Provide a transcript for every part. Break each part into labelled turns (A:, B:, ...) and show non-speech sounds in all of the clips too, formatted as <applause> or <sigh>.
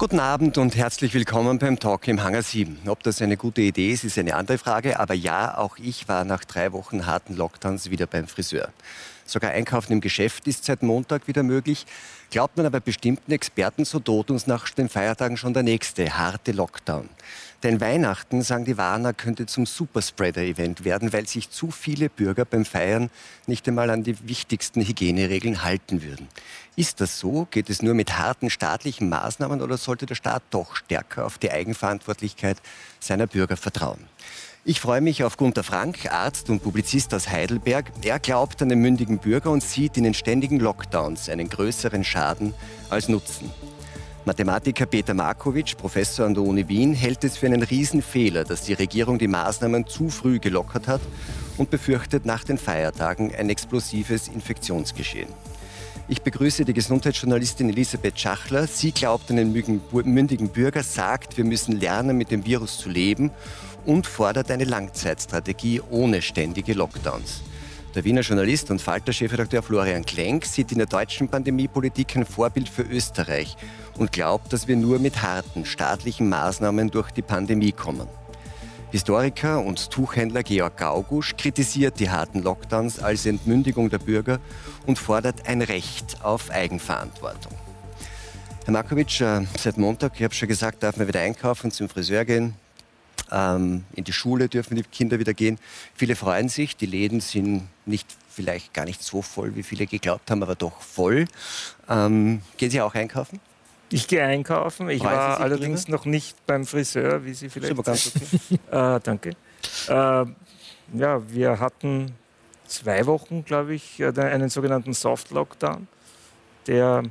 A: Guten Abend und herzlich willkommen beim Talk im Hangar 7. Ob das eine gute Idee ist, ist eine andere Frage. Aber ja, auch ich war nach drei Wochen harten Lockdowns wieder beim Friseur. Sogar Einkaufen im Geschäft ist seit Montag wieder möglich. Glaubt man aber bestimmten Experten, so droht uns nach den Feiertagen schon der nächste harte Lockdown. Denn Weihnachten, sagen die Warner, könnte zum Superspreader-Event werden, weil sich zu viele Bürger beim Feiern nicht einmal an die wichtigsten Hygieneregeln halten würden. Ist das so? Geht es nur mit harten staatlichen Maßnahmen oder sollte der Staat doch stärker auf die Eigenverantwortlichkeit seiner Bürger vertrauen? Ich freue mich auf Gunter Frank, Arzt und Publizist aus Heidelberg. Er glaubt an den mündigen Bürger und sieht in den ständigen Lockdowns einen größeren Schaden als Nutzen. Mathematiker Peter Markovic, Professor an der Uni Wien, hält es für einen Riesenfehler, dass die Regierung die Maßnahmen zu früh gelockert hat und befürchtet nach den Feiertagen ein explosives Infektionsgeschehen. Ich begrüße die Gesundheitsjournalistin Elisabeth Schachler. Sie glaubt an den mündigen Bürger, sagt, wir müssen lernen, mit dem Virus zu leben und fordert eine Langzeitstrategie ohne ständige Lockdowns. Der Wiener Journalist und Falter-Chefredakteur Florian Klenk sieht in der deutschen Pandemiepolitik ein Vorbild für Österreich und glaubt, dass wir nur mit harten staatlichen Maßnahmen durch die Pandemie kommen. Historiker und Tuchhändler Georg Gaugusch kritisiert die harten Lockdowns als Entmündigung der Bürger und fordert ein Recht auf Eigenverantwortung. Herr Markovic, äh, seit Montag, ich habe schon gesagt, darf man wieder einkaufen, zum Friseur gehen, ähm, in die Schule dürfen die Kinder wieder gehen. Viele freuen sich. Die Läden sind nicht vielleicht gar nicht so voll, wie viele geglaubt haben, aber doch voll. Ähm, gehen Sie auch einkaufen?
B: Ich gehe einkaufen. Ich Freuen war allerdings drüber? noch nicht beim Friseur, wie Sie vielleicht. Super, ganz okay. äh, <laughs> danke. Äh, ja, wir hatten zwei Wochen, glaube ich, äh, einen sogenannten Soft Lockdown, der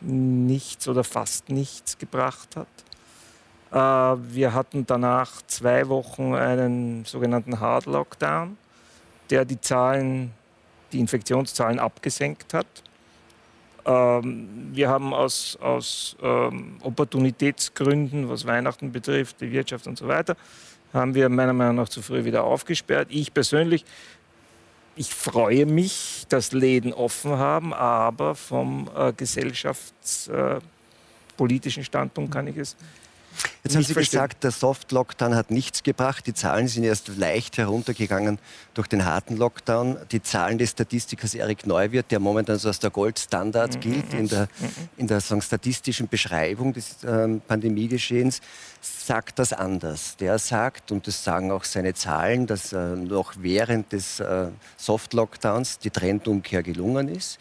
B: nichts oder fast nichts gebracht hat. Äh, wir hatten danach zwei Wochen einen sogenannten Hard Lockdown, der die Zahlen, die Infektionszahlen abgesenkt hat. Ähm, wir haben aus, aus ähm, Opportunitätsgründen, was Weihnachten betrifft, die Wirtschaft und so weiter, haben wir meiner Meinung nach zu früh wieder aufgesperrt. Ich persönlich, ich freue mich, dass Läden offen haben, aber vom äh, gesellschaftspolitischen äh, Standpunkt kann ich es
A: Jetzt haben Sie verstehen. gesagt, der Soft-Lockdown hat nichts gebracht. Die Zahlen sind erst leicht heruntergegangen durch den harten Lockdown. Die Zahlen des Statistikers Erik Neuwirth, der momentan so als der Goldstandard mhm. gilt in der, mhm. in der sagen, statistischen Beschreibung des ähm, Pandemiegeschehens, sagt das anders. Der sagt, und das sagen auch seine Zahlen, dass äh, noch während des äh, Soft-Lockdowns die Trendumkehr gelungen ist.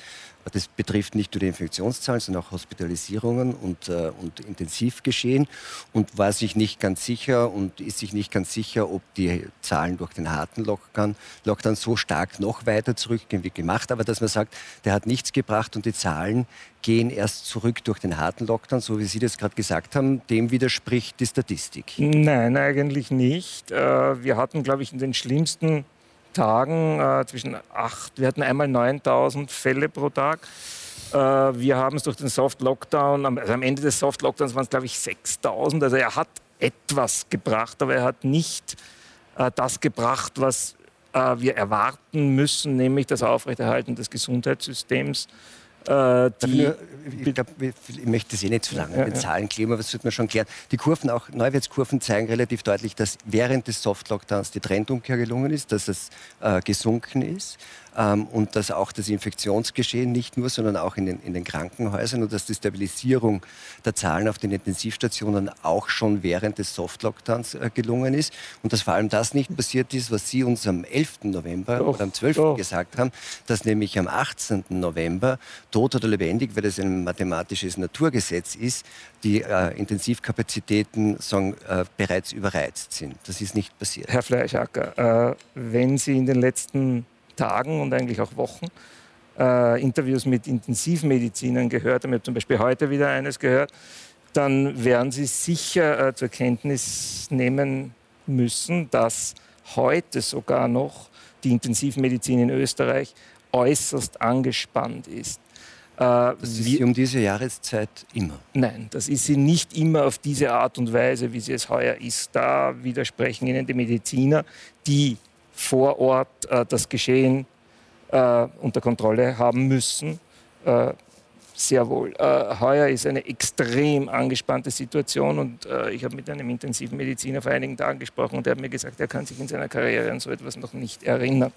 A: Das betrifft nicht nur die Infektionszahlen, sondern auch Hospitalisierungen und, äh, und Intensivgeschehen und war sich nicht ganz sicher und ist sich nicht ganz sicher, ob die Zahlen durch den harten Lockdown, Lockdown so stark noch weiter zurückgehen wie gemacht. Aber dass man sagt, der hat nichts gebracht und die Zahlen gehen erst zurück durch den harten Lockdown, so wie Sie das gerade gesagt haben, dem widerspricht die Statistik.
B: Nein, eigentlich nicht. Äh, wir hatten, glaube ich, in den schlimmsten Tagen äh, zwischen acht, wir hatten einmal 9000 Fälle pro Tag. Äh, wir haben es durch den Soft Lockdown, also am Ende des Soft Lockdowns waren es, glaube ich, 6000. Also er hat etwas gebracht, aber er hat nicht äh, das gebracht, was äh, wir erwarten müssen, nämlich das Aufrechterhalten des Gesundheitssystems
A: äh, nur, ich, glaub, ich möchte Sie nicht zu lange ja, mit ja. Zahlen kleben, aber das sollte man schon klären. Die Kurven, auch Neuwärtskurven, zeigen relativ deutlich, dass während des Soft-Lockdowns die Trendumkehr gelungen ist, dass es äh, gesunken ist ähm, und dass auch das Infektionsgeschehen nicht nur, sondern auch in den, in den Krankenhäusern und dass die Stabilisierung der Zahlen auf den Intensivstationen auch schon während des Soft-Lockdowns äh, gelungen ist und dass vor allem das nicht passiert ist, was Sie uns am 11. November doch, oder am 12. Doch. gesagt haben, dass nämlich am 18. November, tot oder lebendig, weil das ein mathematisches Naturgesetz ist, die äh, Intensivkapazitäten sagen, äh, bereits überreizt sind. Das ist nicht passiert.
B: Herr Fleischacker, äh, wenn Sie in den letzten Tagen und eigentlich auch Wochen äh, Interviews mit Intensivmedizinern gehört haben, ich habe zum Beispiel heute wieder eines gehört, dann werden Sie sicher äh, zur Kenntnis nehmen müssen, dass heute sogar noch die Intensivmedizin in Österreich äußerst angespannt ist.
A: Äh, das ist sie um diese Jahreszeit immer?
B: Nein, das ist sie nicht immer auf diese Art und Weise, wie sie es heuer ist. Da widersprechen Ihnen die Mediziner, die vor Ort äh, das Geschehen äh, unter Kontrolle haben müssen. Äh, sehr wohl. Heuer ist eine extrem angespannte Situation und ich habe mit einem intensiven Mediziner vor einigen Tagen gesprochen und der hat mir gesagt, er kann sich in seiner Karriere an so etwas noch nicht erinnern.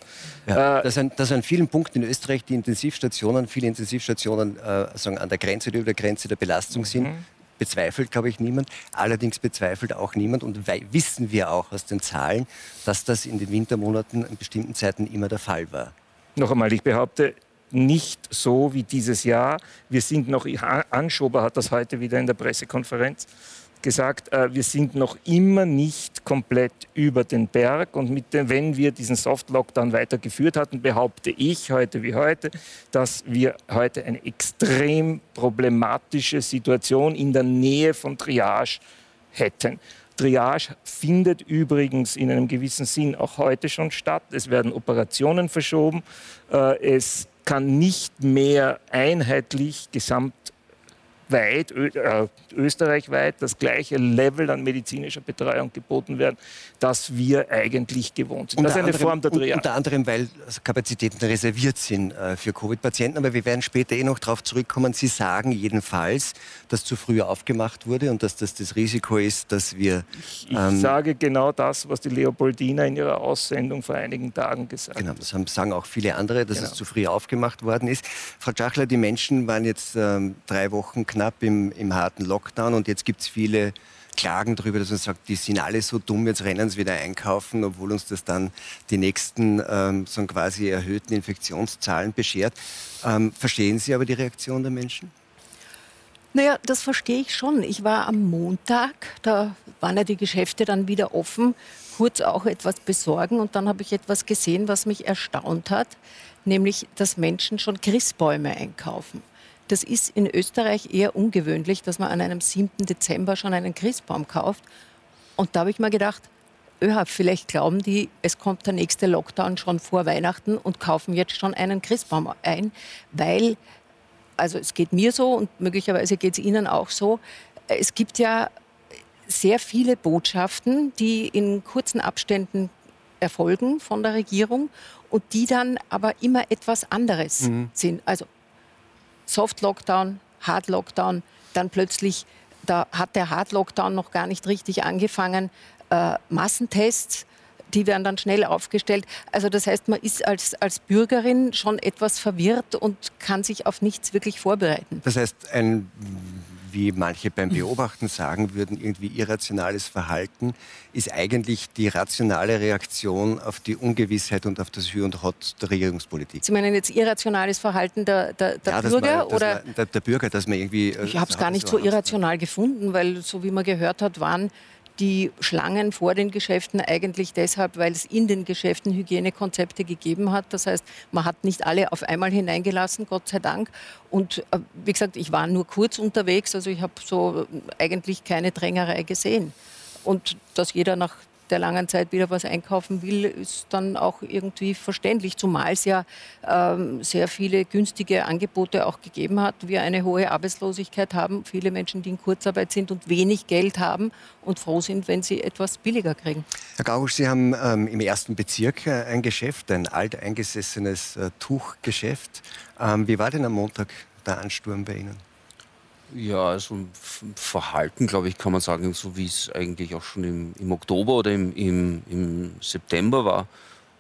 A: Ja, dass, an, dass an vielen Punkten in Österreich die Intensivstationen, viele Intensivstationen äh, sagen, an der Grenze oder über der Grenze der Belastung sind. Mhm. Bezweifelt, glaube ich, niemand. Allerdings bezweifelt auch niemand und wissen wir auch aus den Zahlen, dass das in den Wintermonaten an bestimmten Zeiten immer der Fall war.
B: Noch einmal, ich behaupte, nicht so wie dieses Jahr. Wir sind noch, Anschober hat das heute wieder in der Pressekonferenz gesagt, äh, wir sind noch immer nicht komplett über den Berg. Und mit dem, wenn wir diesen Soft-Lockdown weitergeführt hatten, behaupte ich heute wie heute, dass wir heute eine extrem problematische Situation in der Nähe von Triage hätten. Triage findet übrigens in einem gewissen Sinn auch heute schon statt. Es werden Operationen verschoben. Äh, es kann nicht mehr einheitlich gesamt weit, äh, österreichweit das gleiche Level an medizinischer Betreuung geboten werden, das wir eigentlich gewohnt sind.
A: Das ist eine anderem, Form der Triage. Unter anderem, weil Kapazitäten reserviert sind äh, für Covid-Patienten. Aber wir werden später eh noch darauf zurückkommen. Sie sagen jedenfalls, dass zu früh aufgemacht wurde und dass das das Risiko ist, dass wir...
B: Ich, ähm, ich sage genau das, was die Leopoldina in ihrer Aussendung vor einigen Tagen gesagt
A: genau, hat. Genau, das sagen auch viele andere, dass genau. es zu früh aufgemacht worden ist. Frau Tschachler, die Menschen waren jetzt ähm, drei Wochen knapp im, im harten Lockdown und jetzt gibt es viele Klagen darüber, dass man sagt, die sind alle so dumm, jetzt rennen sie wieder einkaufen, obwohl uns das dann die nächsten ähm, so quasi erhöhten Infektionszahlen beschert. Ähm, verstehen Sie aber die Reaktion der Menschen?
C: Naja, das verstehe ich schon. Ich war am Montag, da waren ja die Geschäfte dann wieder offen, kurz auch etwas besorgen und dann habe ich etwas gesehen, was mich erstaunt hat, nämlich, dass Menschen schon Christbäume einkaufen. Das ist in Österreich eher ungewöhnlich, dass man an einem 7. Dezember schon einen Christbaum kauft. Und da habe ich mir gedacht, öha, vielleicht glauben die, es kommt der nächste Lockdown schon vor Weihnachten und kaufen jetzt schon einen Christbaum ein, weil, also es geht mir so und möglicherweise geht es Ihnen auch so, es gibt ja sehr viele Botschaften, die in kurzen Abständen erfolgen von der Regierung und die dann aber immer etwas anderes mhm. sind. Also Soft Lockdown, Hard Lockdown, dann plötzlich, da hat der Hard Lockdown noch gar nicht richtig angefangen, äh, Massentests, die werden dann schnell aufgestellt. Also das heißt, man ist als, als Bürgerin schon etwas verwirrt und kann sich auf nichts wirklich vorbereiten.
A: Das heißt, ein wie manche beim Beobachten sagen würden, irgendwie irrationales Verhalten, ist eigentlich die rationale Reaktion auf die Ungewissheit und auf das Hü und Hot der Regierungspolitik.
C: Sie meinen jetzt irrationales Verhalten der, der, der ja, Bürger?
A: Man, oder? Man, der, der, Bürger, dass man irgendwie...
C: Äh, ich habe es gar nicht so irrational gefunden, weil so wie man gehört hat, waren die Schlangen vor den Geschäften eigentlich deshalb, weil es in den Geschäften Hygienekonzepte gegeben hat. Das heißt, man hat nicht alle auf einmal hineingelassen, Gott sei Dank. Und äh, wie gesagt, ich war nur kurz unterwegs, also ich habe so eigentlich keine Drängerei gesehen. Und dass jeder nach der langen Zeit wieder was einkaufen will, ist dann auch irgendwie verständlich, zumal es ja ähm, sehr viele günstige Angebote auch gegeben hat. Wir eine hohe Arbeitslosigkeit haben, viele Menschen, die in Kurzarbeit sind und wenig Geld haben und froh sind, wenn sie etwas billiger kriegen.
A: Herr Gauch, Sie haben ähm, im ersten Bezirk äh, ein Geschäft, ein alteingesessenes äh, Tuchgeschäft. Ähm, wie war denn am Montag der Ansturm bei Ihnen?
D: Ja, also Verhalten, glaube ich, kann man sagen, so wie es eigentlich auch schon im, im Oktober oder im, im, im September war,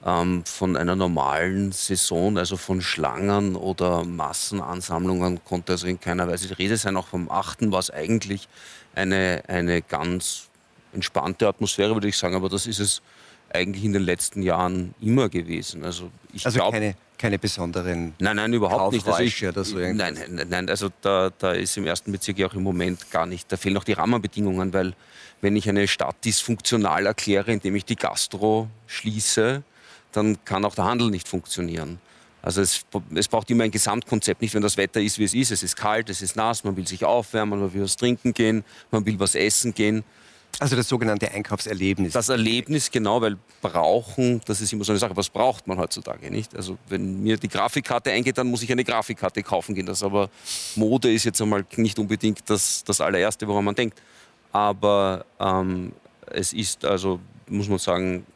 D: ähm, von einer normalen Saison, also von Schlangen oder Massenansammlungen, konnte also in keiner Weise die Rede sein. Auch vom 8. war es eigentlich eine, eine ganz entspannte Atmosphäre, würde ich sagen, aber das ist es eigentlich in den letzten Jahren immer gewesen.
A: Also, ich also glaub, keine, keine besonderen
D: Nein, nein, überhaupt nicht.
A: Also ich, oder so
D: nein, nein, nein, also da, da ist im ersten Bezirk ja auch im Moment gar nicht, da fehlen auch die Rahmenbedingungen, weil wenn ich eine Stadt dysfunktional erkläre, indem ich die Gastro schließe, dann kann auch der Handel nicht funktionieren. Also es, es, braucht immer ein Gesamtkonzept, nicht wenn das Wetter ist, wie es ist. Es ist kalt, es ist nass, man will sich aufwärmen, man will was trinken gehen, man will was essen gehen.
A: Also das sogenannte Einkaufserlebnis.
D: Das Erlebnis, genau, weil brauchen, das ist immer so eine Sache, was braucht man heutzutage, nicht? Also wenn mir die Grafikkarte eingeht, dann muss ich eine Grafikkarte kaufen gehen. Das aber Mode ist jetzt einmal nicht unbedingt das, das allererste, woran man denkt. Aber ähm, es ist also, muss man sagen,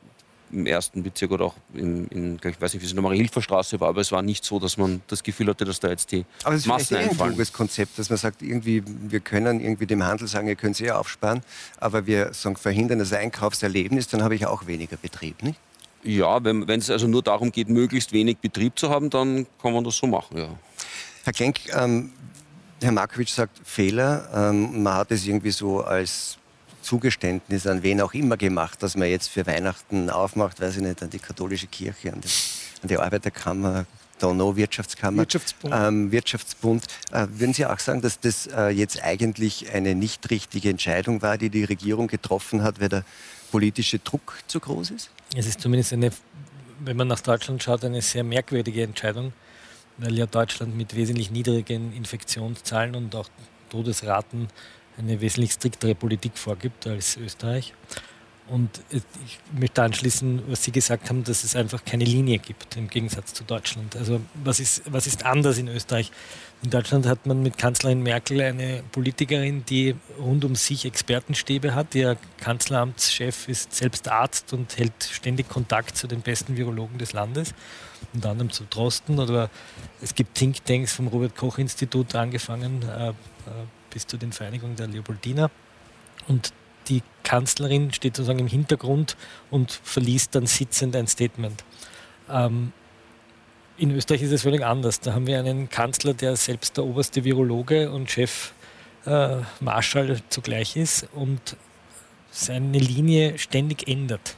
D: im ersten Bezirk oder auch in, in ich weiß nicht, wie es in der Marie-Hilfer-Straße war, aber es war nicht so, dass man das Gefühl hatte, dass da jetzt die aber es ist Massen
A: ein kluges Konzept, dass man sagt, irgendwie, wir können irgendwie dem Handel sagen, ihr könnt sie ja aufsparen, aber wir sagen, verhindern das Einkaufserlebnis, dann habe ich auch weniger Betrieb, nicht?
D: Ja, wenn es also nur darum geht, möglichst wenig Betrieb zu haben, dann kann man das so machen, ja.
A: Herr Klenk, ähm, Herr Markovic sagt Fehler. Ähm, man hat es irgendwie so als Zugeständnis an wen auch immer gemacht, dass man jetzt für Weihnachten aufmacht, weiß ich nicht, an die katholische Kirche, an die, an die Arbeiterkammer, Donau, Wirtschaftskammer,
B: Wirtschaftsbund.
A: Ähm, Wirtschaftsbund. Äh, würden Sie auch sagen, dass das äh, jetzt eigentlich eine nicht richtige Entscheidung war, die die Regierung getroffen hat, weil der politische Druck zu groß ist?
E: Es ist zumindest eine, wenn man nach Deutschland schaut, eine sehr merkwürdige Entscheidung weil ja Deutschland mit wesentlich niedrigen Infektionszahlen und auch Todesraten eine wesentlich striktere Politik vorgibt als Österreich. Und ich möchte anschließen, was Sie gesagt haben, dass es einfach keine Linie gibt im Gegensatz zu Deutschland. Also was ist, was ist anders in Österreich? In Deutschland hat man mit Kanzlerin Merkel eine Politikerin, die rund um sich Expertenstäbe hat. Ihr Kanzleramtschef ist selbst Arzt und hält ständig Kontakt zu den besten Virologen des Landes, unter anderem zu Drosten. Oder es gibt Thinktanks vom Robert-Koch-Institut angefangen äh, äh, bis zu den Vereinigungen der Leopoldina. Und die Kanzlerin steht sozusagen im Hintergrund und verliest dann sitzend ein Statement. Ähm, in Österreich ist es völlig anders. Da haben wir einen Kanzler, der selbst der oberste Virologe und Chef äh, Marschall zugleich ist und seine Linie ständig ändert.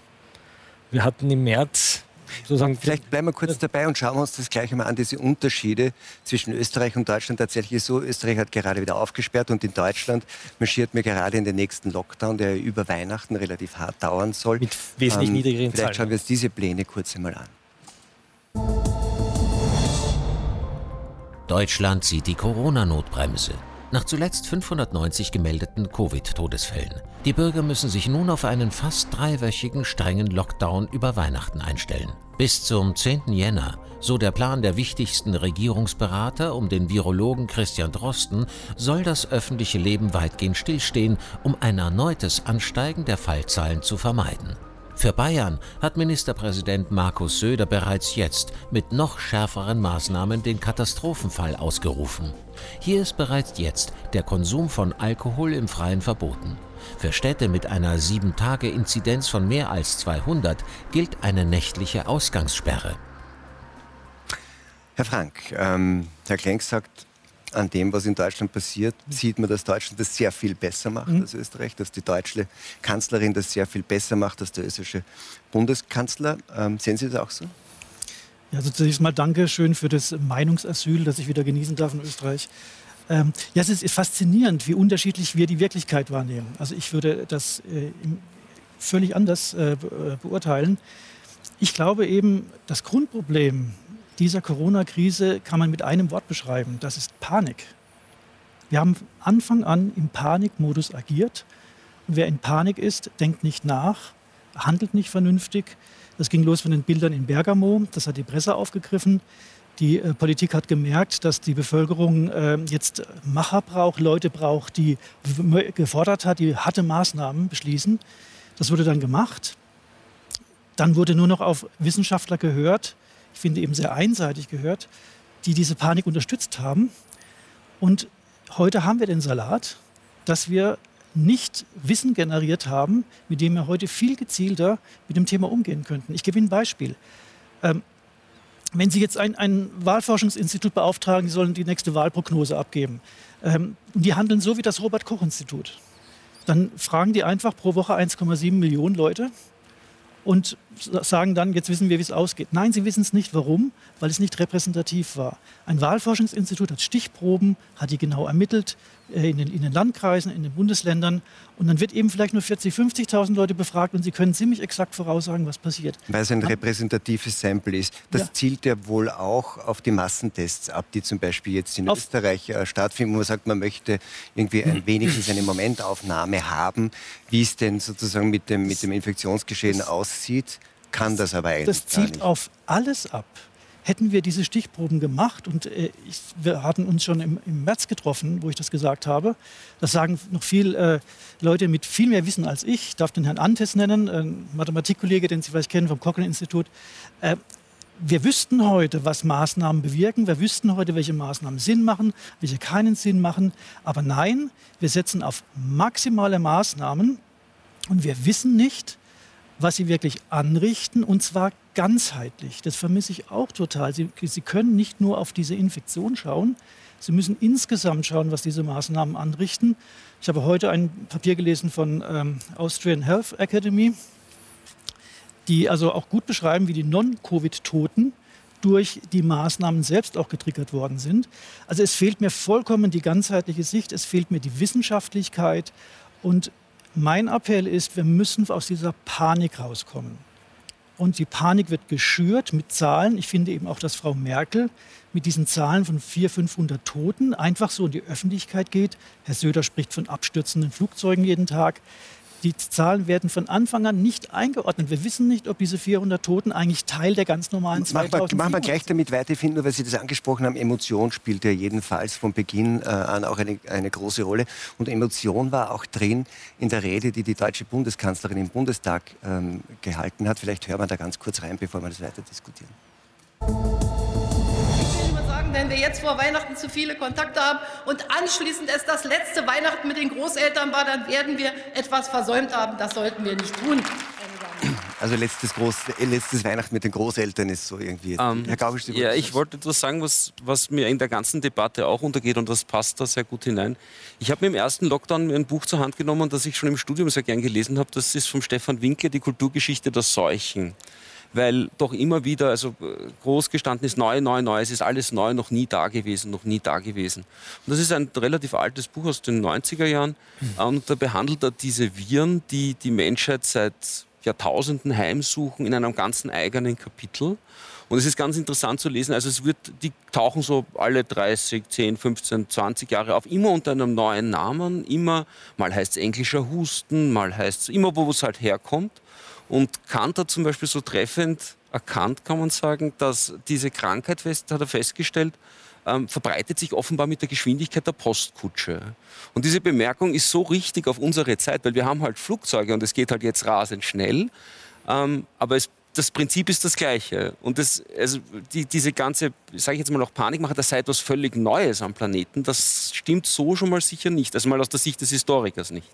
E: Wir hatten im März
A: sozusagen. Vielleicht bleiben wir kurz dabei und schauen wir uns das gleich einmal an, diese Unterschiede zwischen Österreich und Deutschland. Tatsächlich ist so, Österreich hat gerade wieder aufgesperrt und in Deutschland marschiert mir gerade in den nächsten Lockdown, der über Weihnachten relativ hart dauern soll.
E: Mit wesentlich ähm, niedrigeren
A: Vielleicht Zahlen. schauen wir uns diese Pläne kurz einmal an.
F: Deutschland zieht die Corona-Notbremse. Nach zuletzt 590 gemeldeten Covid-Todesfällen. Die Bürger müssen sich nun auf einen fast dreiwöchigen strengen Lockdown über Weihnachten einstellen. Bis zum 10. Jänner, so der Plan der wichtigsten Regierungsberater um den Virologen Christian Drosten, soll das öffentliche Leben weitgehend stillstehen, um ein erneutes Ansteigen der Fallzahlen zu vermeiden. Für Bayern hat Ministerpräsident Markus Söder bereits jetzt mit noch schärferen Maßnahmen den Katastrophenfall ausgerufen. Hier ist bereits jetzt der Konsum von Alkohol im Freien verboten. Für Städte mit einer 7-Tage-Inzidenz von mehr als 200 gilt eine nächtliche Ausgangssperre.
A: Herr Frank, ähm, Herr Klenk sagt, an dem, was in Deutschland passiert, sieht man, dass Deutschland das sehr viel besser macht mhm. als Österreich, dass die deutsche Kanzlerin das sehr viel besser macht als der österreichische Bundeskanzler. Ähm, sehen Sie das auch so?
G: Ja, also zunächst mal danke schön für das Meinungsasyl, das ich wieder genießen darf in Österreich. Ähm, ja, es ist faszinierend, wie unterschiedlich wir die Wirklichkeit wahrnehmen. Also ich würde das äh, völlig anders äh, beurteilen. Ich glaube eben, das Grundproblem dieser Corona-Krise kann man mit einem Wort beschreiben. Das ist Panik. Wir haben Anfang an im Panikmodus agiert. Wer in Panik ist, denkt nicht nach, handelt nicht vernünftig. Das ging los von den Bildern in Bergamo. Das hat die Presse aufgegriffen. Die äh, Politik hat gemerkt, dass die Bevölkerung äh, jetzt Macher braucht, Leute braucht, die gefordert hat, die harte Maßnahmen beschließen. Das wurde dann gemacht. Dann wurde nur noch auf Wissenschaftler gehört, ich finde eben sehr einseitig gehört, die diese Panik unterstützt haben. Und heute haben wir den Salat, dass wir nicht Wissen generiert haben, mit dem wir heute viel gezielter mit dem Thema umgehen könnten. Ich gebe Ihnen ein Beispiel. Ähm, wenn Sie jetzt ein, ein, Wahlforschungsinstitut beauftragen, die sollen die nächste Wahlprognose abgeben, ähm, und die handeln so wie das Robert-Koch-Institut, dann fragen die einfach pro Woche 1,7 Millionen Leute und sagen dann, jetzt wissen wir, wie es ausgeht. Nein, sie wissen es nicht. Warum? Weil es nicht repräsentativ war. Ein Wahlforschungsinstitut hat Stichproben, hat die genau ermittelt, äh, in den, in den, Landkreisen, in den Bundesländern. Und dann wird eben vielleicht nur 40.000, 50.000 Leute befragt und sie können ziemlich exakt voraussagen, was passiert.
A: Weil es ein repräsentatives Sample ist. Das ja. zielt ja wohl auch auf die Massentests ab, die zum Beispiel jetzt in auf Österreich äh, stattfinden, wo man sagt, man möchte irgendwie ein, wenigstens eine Momentaufnahme haben, wie es denn sozusagen mit dem, mit dem Infektionsgeschehen aussieht. Kann das aber eigentlich
G: Das zielt auf alles ab hätten wir diese Stichproben gemacht und äh, ich, wir hatten uns schon im, im, März getroffen, wo ich das gesagt habe. Das sagen noch viele äh, Leute mit viel mehr Wissen als ich. Ich darf den Herrn Antes nennen, ein Mathematikkollege, den Sie vielleicht kennen vom Cochrane-Institut. Äh, wir wüssten heute, was Maßnahmen bewirken. Wir wüssten heute, welche Maßnahmen Sinn machen, welche keinen Sinn machen. Aber nein, wir setzen auf maximale Maßnahmen und wir wissen nicht, was sie wirklich anrichten und zwar ganzheitlich. Das vermisse ich auch total. Sie, sie können nicht nur auf diese Infektion schauen, Sie müssen insgesamt schauen, was diese Maßnahmen anrichten. Ich habe heute ein Papier gelesen von ähm, Austrian Health Academy, die also auch gut beschreiben, wie die Non-Covid-Toten durch die Maßnahmen selbst auch getriggert worden sind. Also es fehlt mir vollkommen die ganzheitliche Sicht, es fehlt mir die Wissenschaftlichkeit und mein Appell ist, wir müssen aus dieser Panik rauskommen. Und die Panik wird geschürt mit Zahlen. Ich finde eben auch, dass Frau Merkel mit diesen Zahlen von 400, 500 Toten einfach so in die Öffentlichkeit geht. Herr Söder spricht von abstürzenden Flugzeugen jeden Tag. Die Zahlen werden von Anfang an nicht eingeordnet. Wir wissen nicht, ob diese 400 Toten eigentlich Teil der ganz normalen
A: Machen wir, machen wir gleich damit weiter. Ich finde nur, weil Sie das angesprochen haben, Emotion spielt ja jedenfalls von Beginn äh, an auch eine, eine große Rolle. Und Emotion war auch drin in der Rede, die die deutsche Bundeskanzlerin im Bundestag ähm, gehalten hat. Vielleicht hören wir da ganz kurz rein, bevor wir das weiter diskutieren
H: wenn wir jetzt vor Weihnachten zu viele Kontakte haben und anschließend es das letzte Weihnachten mit den Großeltern war, dann werden wir etwas versäumt haben. Das sollten wir nicht tun.
A: Also letztes, Groß, äh, letztes Weihnachten mit den Großeltern ist so irgendwie.
D: Ähm, Herr Gaubisch, ja, ich wollte etwas sagen, was, was mir in der ganzen Debatte auch untergeht und das passt da sehr gut hinein. Ich habe mir im ersten Lockdown ein Buch zur Hand genommen, das ich schon im Studium sehr gern gelesen habe. Das ist von Stefan Winkler, die Kulturgeschichte der Seuchen weil doch immer wieder, also äh, groß gestanden ist, neu, neu, neu, es ist alles neu, noch nie da gewesen, noch nie da gewesen. Und das ist ein relativ altes Buch aus den 90er Jahren mhm. und da behandelt er diese Viren, die die Menschheit seit Jahrtausenden heimsuchen in einem ganzen eigenen Kapitel. Und es ist ganz interessant zu lesen. Also es wird, die tauchen so alle 30, 10, 15, 20 Jahre auf, immer unter einem neuen Namen. Immer, mal heißt es englischer Husten, mal heißt es immer, wo es halt herkommt. Und Kant hat zum Beispiel so treffend erkannt, kann man sagen, dass diese Krankheit, fest, hat er festgestellt, ähm, verbreitet sich offenbar mit der Geschwindigkeit der Postkutsche. Und diese Bemerkung ist so richtig auf unsere Zeit, weil wir haben halt Flugzeuge und es geht halt jetzt rasend schnell. Ähm, aber es, das Prinzip ist das gleiche. Und das, also die, diese ganze, sage ich jetzt mal noch Panikmache, das sei etwas völlig Neues am Planeten, das stimmt so schon mal sicher nicht. Also mal aus der Sicht des Historikers nicht.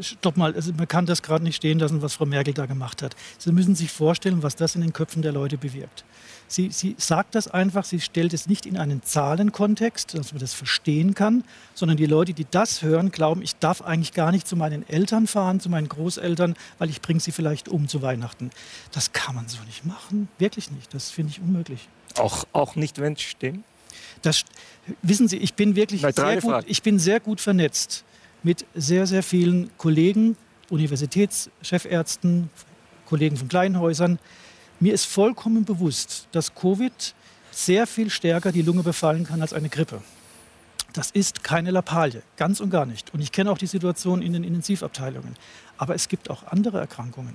G: Stopp mal, man kann das gerade nicht stehen lassen, was Frau Merkel da gemacht hat. Sie müssen sich vorstellen, was das in den Köpfen der Leute bewirkt. Sie, sie sagt das einfach, sie stellt es nicht in einen Zahlenkontext, dass man das verstehen kann, sondern die Leute, die das hören, glauben, ich darf eigentlich gar nicht zu meinen Eltern fahren, zu meinen Großeltern, weil ich bringe sie vielleicht um zu Weihnachten. Das kann man so nicht machen, wirklich nicht. Das finde ich unmöglich.
B: Auch, auch nicht, wenn es stimmt?
G: Das, wissen Sie, ich bin wirklich sehr gut, ich bin sehr gut vernetzt mit sehr, sehr vielen Kollegen, Universitätschefärzten, Kollegen von Kleinhäusern. Mir ist vollkommen bewusst, dass Covid sehr viel stärker die Lunge befallen kann als eine Grippe. Das ist keine Lappalie, ganz und gar nicht. Und ich kenne auch die Situation in den Intensivabteilungen. Aber es gibt auch andere Erkrankungen.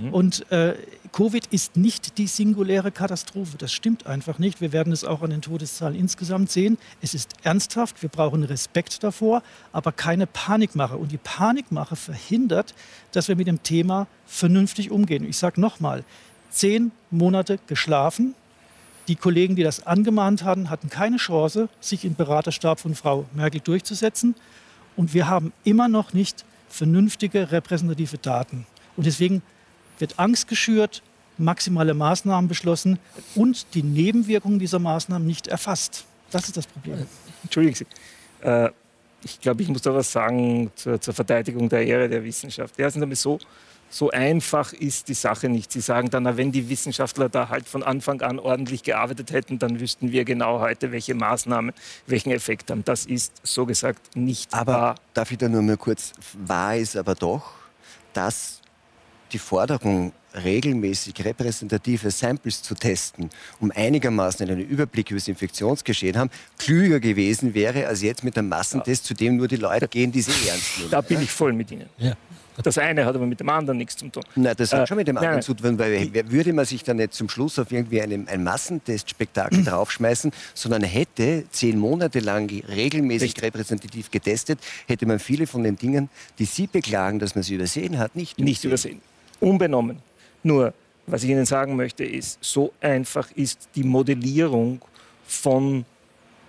G: Mhm. Und äh, Covid ist nicht die singuläre Katastrophe. Das stimmt einfach nicht. Wir werden es auch an den Todeszahlen insgesamt sehen. Es ist ernsthaft. Wir brauchen Respekt davor, aber keine Panikmache. Und die Panikmache verhindert, dass wir mit dem Thema vernünftig umgehen. Ich sage nochmal, zehn Monate geschlafen. Die Kollegen, die das angemahnt hatten, hatten keine Chance, sich im Beraterstab von Frau Merkel durchzusetzen. Und wir haben immer noch nicht vernünftige repräsentative Daten. Und deswegen wird Angst geschürt, maximale Maßnahmen beschlossen und die Nebenwirkungen dieser Maßnahmen nicht erfasst. Das ist das Problem.
B: Entschuldigen Sie. Äh, ich glaube, ich muss da was sagen zur, zur, Verteidigung der Ehre der Wissenschaft. Ja, sind so, so einfach ist die Sache nicht. Sie sagen dann, wenn die Wissenschaftler da halt von Anfang an ordentlich gearbeitet hätten, dann wüssten wir genau heute, welche Maßnahmen welchen Effekt haben. Das ist so gesagt nicht
A: aber,
B: wahr.
A: Darf ich da nur mal kurz, wahr ist aber doch, dass die Forderung regelmäßig repräsentative Samples zu testen, um einigermaßen einen Überblick über das Infektionsgeschehen haben, klüger gewesen wäre, als jetzt mit einem Massentest, zu dem nur die Leute gehen, die sie ernst nehmen.
B: Da bin ich voll mit Ihnen. Ja. Das eine hat aber mit dem anderen nichts zu tun.
A: Nein, das hat äh, schon mit dem anderen nein, zu tun, weil würde man sich dann nicht zum Schluss auf irgendwie einen, ein Massentestspektakel <clears throat> draufschmeißen, sondern hätte zehn Monate lang regelmäßig Richtig. repräsentativ getestet, hätte man viele von den Dingen, die Sie beklagen, dass man sie übersehen hat, nicht,
B: nicht übersehen. Unbenommen. Nur, was ich Ihnen sagen möchte, ist, so einfach ist die Modellierung von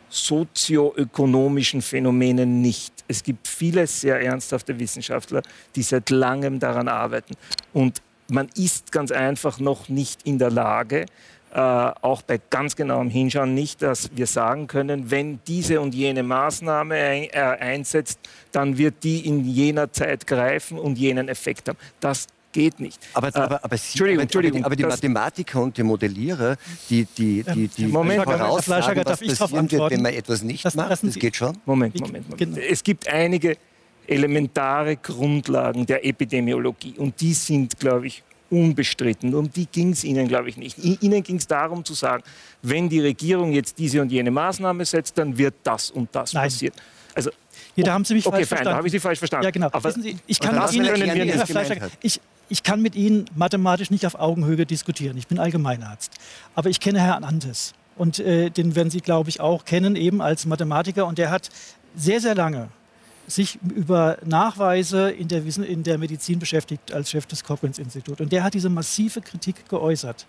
B: sozioökonomischen Phänomenen nicht. Es gibt viele sehr ernsthafte Wissenschaftler, die seit langem daran arbeiten. Und man ist ganz einfach noch nicht in der Lage, äh, auch bei ganz genauem Hinschauen nicht, dass wir sagen können, wenn diese und jene Maßnahme ein, äh, einsetzt, dann wird die in jener Zeit greifen und jenen Effekt haben. Das geht nicht.
A: Aber, äh, aber, aber, Sie, Entschuldigung, Entschuldigung, aber die Mathematiker und die Modellierer, die, die, die, die
B: Moment, voraussagen,
A: was passieren wird, wenn man etwas nicht das macht, das geht schon?
B: Moment, Moment, Moment. Es gibt einige elementare Grundlagen der Epidemiologie und die sind, glaube ich, unbestritten. Um die ging es Ihnen, glaube ich, nicht. Ihnen ging es darum zu sagen, wenn die Regierung jetzt diese und jene Maßnahme setzt, dann wird das und das Nein. passieren.
G: Also ja, da haben Sie mich
B: okay,
G: falsch fein, verstanden.
B: habe ich Sie falsch verstanden.
G: Ja, genau. Aber Sie, ich, kann mit Ihnen, ich, ich kann mit Ihnen mathematisch nicht auf Augenhöhe diskutieren. Ich bin Allgemeinarzt. Aber ich kenne Herrn Antes. Und äh, den werden Sie, glaube ich, auch kennen, eben als Mathematiker. Und der hat sehr, sehr lange sich über Nachweise in der, in der Medizin beschäftigt als Chef des Cochrane-Instituts. Und der hat diese massive Kritik geäußert.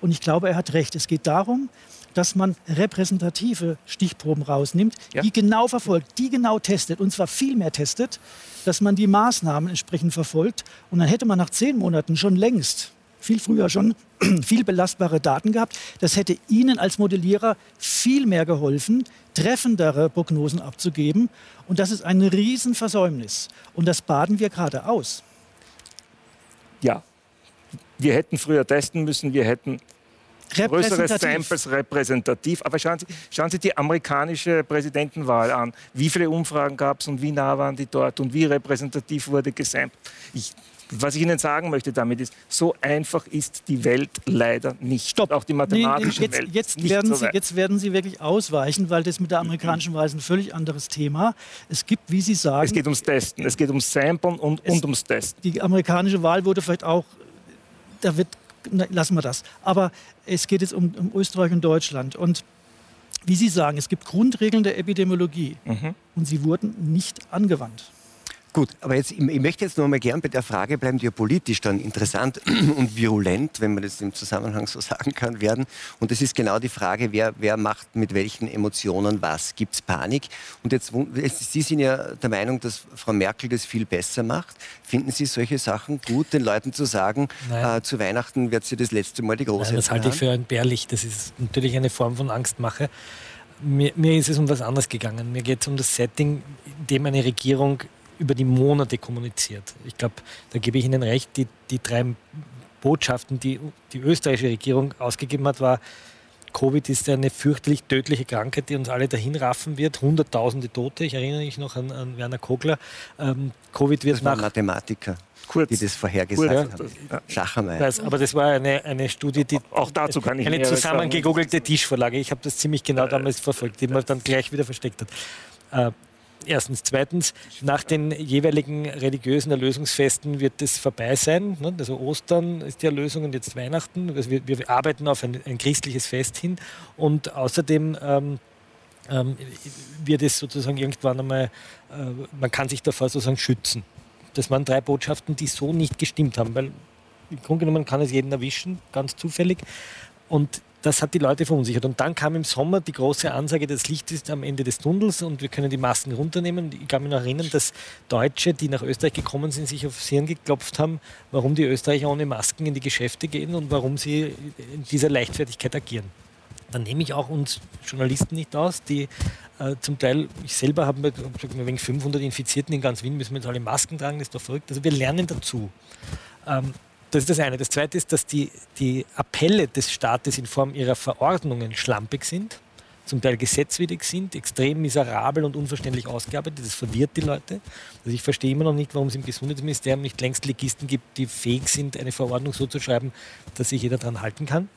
G: Und ich glaube, er hat recht. Es geht darum, dass man repräsentative Stichproben rausnimmt, ja. die genau verfolgt, die genau testet, und zwar viel mehr testet, dass man die Maßnahmen entsprechend verfolgt. Und dann hätte man nach zehn Monaten schon längst, viel früher schon, <clears throat> viel belastbare Daten gehabt. Das hätte Ihnen als Modellierer viel mehr geholfen, treffendere Prognosen abzugeben. Und das ist ein Riesenversäumnis. Und das baden wir gerade aus.
B: Ja, wir hätten früher testen müssen, wir hätten größere Samples repräsentativ. Aber schauen Sie, schauen Sie die amerikanische Präsidentenwahl an. Wie viele Umfragen gab es und wie nah waren die dort und wie repräsentativ wurde gesampelt? Ich, was ich Ihnen sagen möchte damit ist, so einfach ist die Welt leider nicht.
G: Stopp.
B: Auch die mathematische
G: nee, nee, jetzt,
B: Welt.
G: Jetzt werden, so Sie, jetzt werden Sie wirklich ausweichen, weil das mit der amerikanischen Wahl ist ein völlig anderes Thema. Es gibt, wie Sie sagen...
B: Es geht ums Testen, es geht ums Samplen und, es, und ums Testen.
G: Die amerikanische Wahl wurde vielleicht auch... Da wird lassen wir das. Aber es geht jetzt um, um, Österreich und Deutschland. Und wie Sie sagen, es gibt Grundregeln der Epidemiologie mhm. und sie wurden nicht angewandt.
A: Gut, aber jetzt, ich möchte jetzt noch mal gern bei der Frage bleiben, die ja politisch dann interessant <clears throat> und virulent, wenn man das im Zusammenhang so <laughs> sagen kann, werden. Und das ist genau die Frage, wer, wer macht mit welchen Emotionen was? Gibt es Panik? Und jetzt, Sie sind ja der Meinung, dass Frau Merkel das viel besser macht. Finden Sie solche Sachen gut, den Leuten zu sagen, äh, zu Weihnachten wird sie das letzte Mal die große
E: Nein, Das halte ich für entbehrlich. Das ist natürlich eine Form von Angstmache. Mir, mir, ist es um was anderes gegangen. Mir geht es um das Setting, in dem eine Regierung über die Monate kommuniziert. Ich glaube, da gebe ich Ihnen recht, die, die drei Botschaften, die die österreichische Regierung ausgegeben hat, war, Covid ist eine fürchterlich tödliche Krankheit, die uns alle dahin raffen wird. Hunderttausende Tote. Ich erinnere mich noch an, an Werner Kogler.
A: Ähm, Covid wird das nach Mathematiker. Kurz, die das vorhergesagt kurz, haben.
E: Schachermeier. Das, aber das war eine, eine Studie, die
B: auch dazu kann ich
E: eine zusammengegoogelte Tischvorlage. Ich habe das ziemlich genau damals verfolgt, die man dann gleich wieder versteckt hat. Erstens. Zweitens, nach den jeweiligen religiösen Erlösungsfesten wird es vorbei sein. Ne? Also Ostern ist die Erlösung und jetzt Weihnachten. Also wir, wir arbeiten auf ein, ein, christliches Fest hin. Und außerdem ähm, ähm, wird es sozusagen irgendwann einmal, äh, man kann sich davor sozusagen schützen. Das waren drei Botschaften, die so nicht gestimmt haben, weil im Grunde genommen kann es jeden erwischen, ganz zufällig. Und das hat die Leute verunsichert. Und dann kam im Sommer die große Ansage, das Licht ist am Ende des Tunnels und wir können die Masken runternehmen. Ich kann mich noch erinnern, dass Deutsche, die nach Österreich gekommen sind, sich aufs Hirn geklopft haben, warum die Österreicher ohne Masken in die Geschäfte gehen und warum sie in dieser Leichtfertigkeit agieren. Dann nehme ich auch uns Journalisten nicht aus, die äh, zum Teil, ich selber habe wegen 500 Infizierten in ganz Wien, müssen wir jetzt alle Masken tragen, das ist doch verrückt. Also wir lernen dazu. Ähm, das ist das eine. Das zweite ist, dass die, die Appelle des Staates in Form ihrer Verordnungen schlampig sind. zum Teil gesetzwidrig sind, extrem miserabel und unverständlich ausgearbeitet. Das verwirrt die Leute. Also ich verstehe immer noch nicht, warum es im Gesundheitsministerium nicht längst Legisten gibt, die fähig sind, eine Verordnung so zu schreiben, dass sich jeder daran halten kann.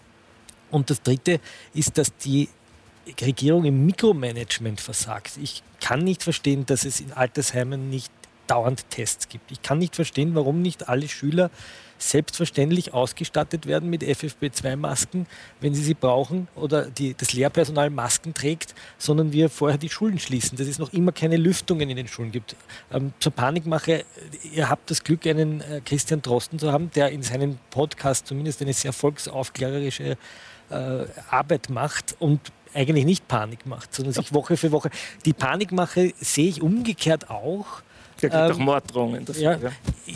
E: Und das Dritte ist, dass die Regierung im Mikromanagement versagt. Ich kann nicht verstehen, dass es in Altersheimen nicht dauernd Tests gibt. Ich kann nicht verstehen, warum nicht alle Schüler selbstverständlich ausgestattet werden mit FFP2-Masken, wenn sie sie brauchen oder die, das Lehrpersonal Masken trägt, sondern wir vorher die Schulen schließen, dass es noch immer keine Lüftungen in den Schulen gibt. Ähm, zur Panikmache, ihr habt das Glück, einen äh, Christian Drosten zu haben, der in seinem Podcast zumindest eine sehr volksaufklärerische äh, Arbeit macht und eigentlich nicht Panik macht, sondern sich <laughs> Woche für Woche. Die Panikmache sehe ich umgekehrt auch
B: der kriegt ähm, auch Morddrohungen.
E: Ja,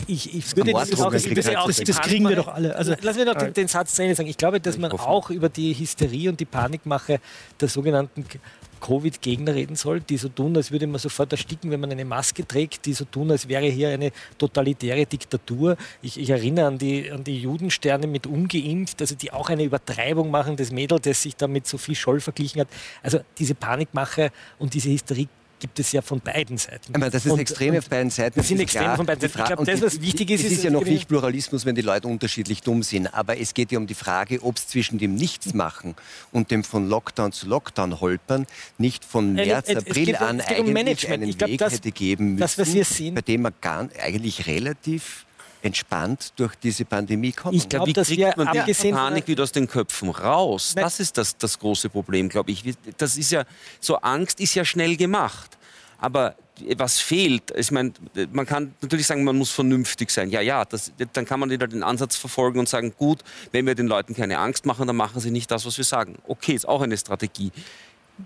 E: ich, ich würde
G: das, auch, das, das, das, kriegen wir doch alle.
E: Also, Lass mich noch den, den Satz zu Ende sagen. Ich glaube, dass man auch über die Hysterie und die Panikmache der sogenannten Covid-Gegner reden soll, die so tun, als würde man sofort ersticken, wenn man eine Maske trägt, die so tun, als wäre hier eine totalitäre Diktatur. Ich, ich erinnere an die, an die Judensterne mit ungeimpft, also die auch eine Übertreibung machen, das Mädel, das sich da mit Sophie Scholl verglichen hat. Also diese Panikmache und diese Hysterie gibt es ja von beiden Seiten.
A: Aber das ist und, extrem auf beiden Seiten.
E: Das sind extrem von beiden Seiten. Ich glaube, das, was wichtig ist,
A: es ist, ist ja noch nicht Pluralismus, wenn die Leute unterschiedlich dumm sind. Aber es geht ja um die Frage, ob es zwischen dem Nichtsmachen und dem von Lockdown zu Lockdown holpern nicht von März, es, April geht, an eigentlich um einen glaub, Weg das, hätte geben müssen, das, bei dem man gar, eigentlich relativ entspannt durch diese Pandemie kommen.
D: Ich glaube, dass wir man die Panik wieder aus den Köpfen raus. Das ist das, das große Problem, glaube ich. Das ist ja so Angst ist ja schnell gemacht. Aber was fehlt, ich meine, man kann natürlich sagen, man muss vernünftig sein. Ja, ja, das, dann kann man wieder den Ansatz verfolgen und sagen, gut, wenn wir den Leuten keine Angst machen, dann machen sie nicht das, was wir sagen. Okay, ist auch eine Strategie.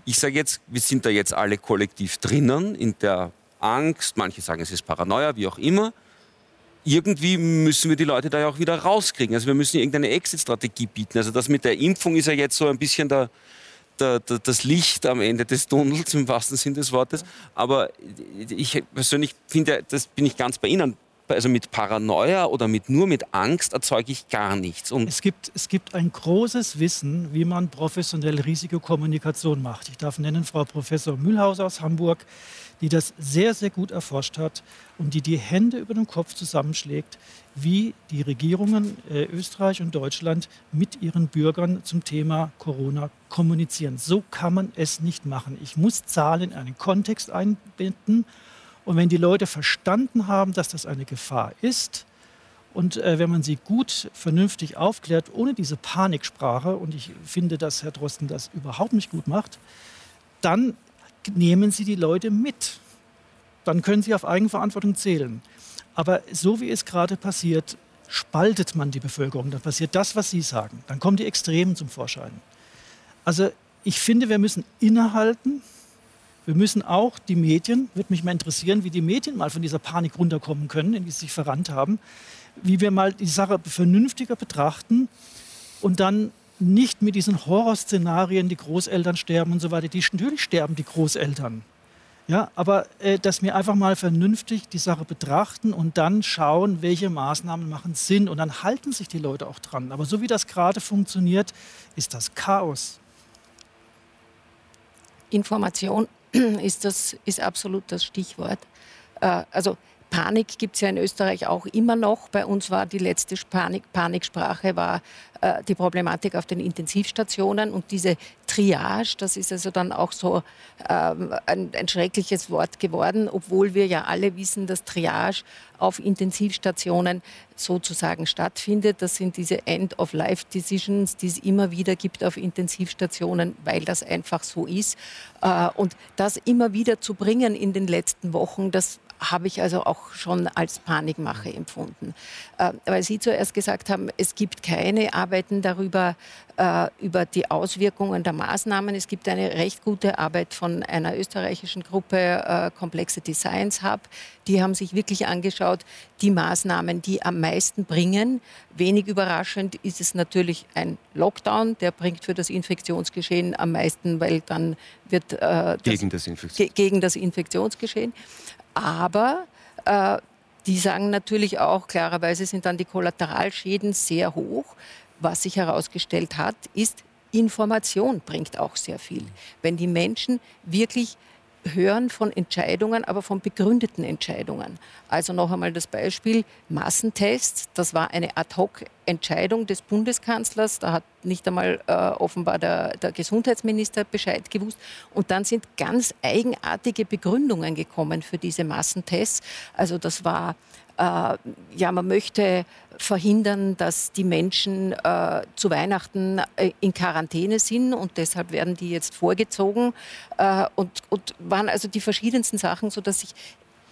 D: Ich sage jetzt, wir sind da jetzt alle kollektiv drinnen in der Angst. Manche sagen, es ist Paranoia, wie auch immer irgendwie müssen wir die Leute da ja auch wieder rauskriegen. Also wir müssen irgendeine Exit-Strategie bieten. Also das mit der Impfung ist ja jetzt so ein bisschen der, der, der, das Licht am Ende des Tunnels im wahrsten Sinne des Wortes. Aber ich persönlich finde, das bin ich ganz bei Ihnen. Also mit Paranoia oder mit, nur mit Angst erzeuge ich gar nichts.
G: Und es, gibt, es gibt ein großes Wissen, wie man professionell Risikokommunikation macht. Ich darf nennen Frau Professor Mühlhaus aus Hamburg, die das sehr, sehr gut erforscht hat und die die Hände über dem Kopf zusammenschlägt, wie die Regierungen äh, Österreich und Deutschland mit ihren Bürgern zum Thema Corona kommunizieren. So kann man es nicht machen. Ich muss Zahlen in einen Kontext einbinden. Und wenn die Leute verstanden haben, dass das eine Gefahr ist, und äh, wenn man sie gut, vernünftig aufklärt, ohne diese Paniksprache, und ich finde, dass Herr Drosten das überhaupt nicht gut macht, dann nehmen Sie die Leute mit. Dann können Sie auf Eigenverantwortung zählen. Aber so wie es gerade passiert, spaltet man die Bevölkerung. Dann passiert das, was Sie sagen. Dann kommen die Extremen zum Vorschein. Also ich finde, wir müssen innehalten. Wir müssen auch die Medien, würde mich mal interessieren, wie die Medien mal von dieser Panik runterkommen können, in die sie sich verrannt haben, wie wir mal die Sache vernünftiger betrachten und dann nicht mit diesen Horrorszenarien, die Großeltern sterben und so weiter. Die, natürlich sterben die Großeltern. Ja, aber äh, dass wir einfach mal vernünftig die Sache betrachten und dann schauen, welche Maßnahmen machen Sinn. Und dann halten sich die Leute auch dran. Aber so wie das gerade funktioniert, ist das Chaos.
C: Information <clears throat> ist, das, ist absolut das Stichwort. Äh, also Panik gibt es ja in Österreich auch immer noch. Bei uns war die letzte Panik, Paniksprache war äh, die Problematik auf den Intensivstationen und diese Triage, das ist also dann auch so ähm, ein, ein, schreckliches Wort geworden, obwohl wir ja alle wissen, dass Triage auf Intensivstationen sozusagen stattfindet. Das sind diese End-of-Life-Decisions, die es immer wieder gibt auf Intensivstationen, weil das einfach so ist. Äh, und das immer wieder zu bringen in den letzten Wochen, das habe ich also auch schon als Panikmache empfunden. Äh, weil Sie zuerst gesagt haben, es gibt keine Arbeiten darüber, äh, über die Auswirkungen der Maßnahmen. Es gibt eine recht gute Arbeit von einer österreichischen Gruppe, äh, Complexity Science Hub. Die haben sich wirklich angeschaut, die Maßnahmen, die am meisten bringen. Wenig überraschend ist es natürlich ein Lockdown, der bringt für das Infektionsgeschehen am meisten, weil dann wird äh,
A: das, gegen, das
C: ge gegen das Infektionsgeschehen. Aber äh, die sagen natürlich auch, klarerweise sind dann die Kollateralschäden sehr hoch. Was sich herausgestellt hat, ist, Information bringt auch sehr viel. Wenn die Menschen wirklich hören von Entscheidungen, aber von begründeten Entscheidungen. Also noch einmal das Beispiel Massentests. Das war eine Ad-hoc-Entscheidung des Bundeskanzlers. Da hat nicht einmal äh, offenbar der, der Gesundheitsminister Bescheid gewusst. Und dann sind ganz eigenartige Begründungen gekommen für diese Massentests. Also das war ja, man möchte verhindern, dass die Menschen äh, zu Weihnachten äh, in Quarantäne sind und deshalb werden die jetzt vorgezogen äh, und, und waren also die verschiedensten Sachen, sodass sich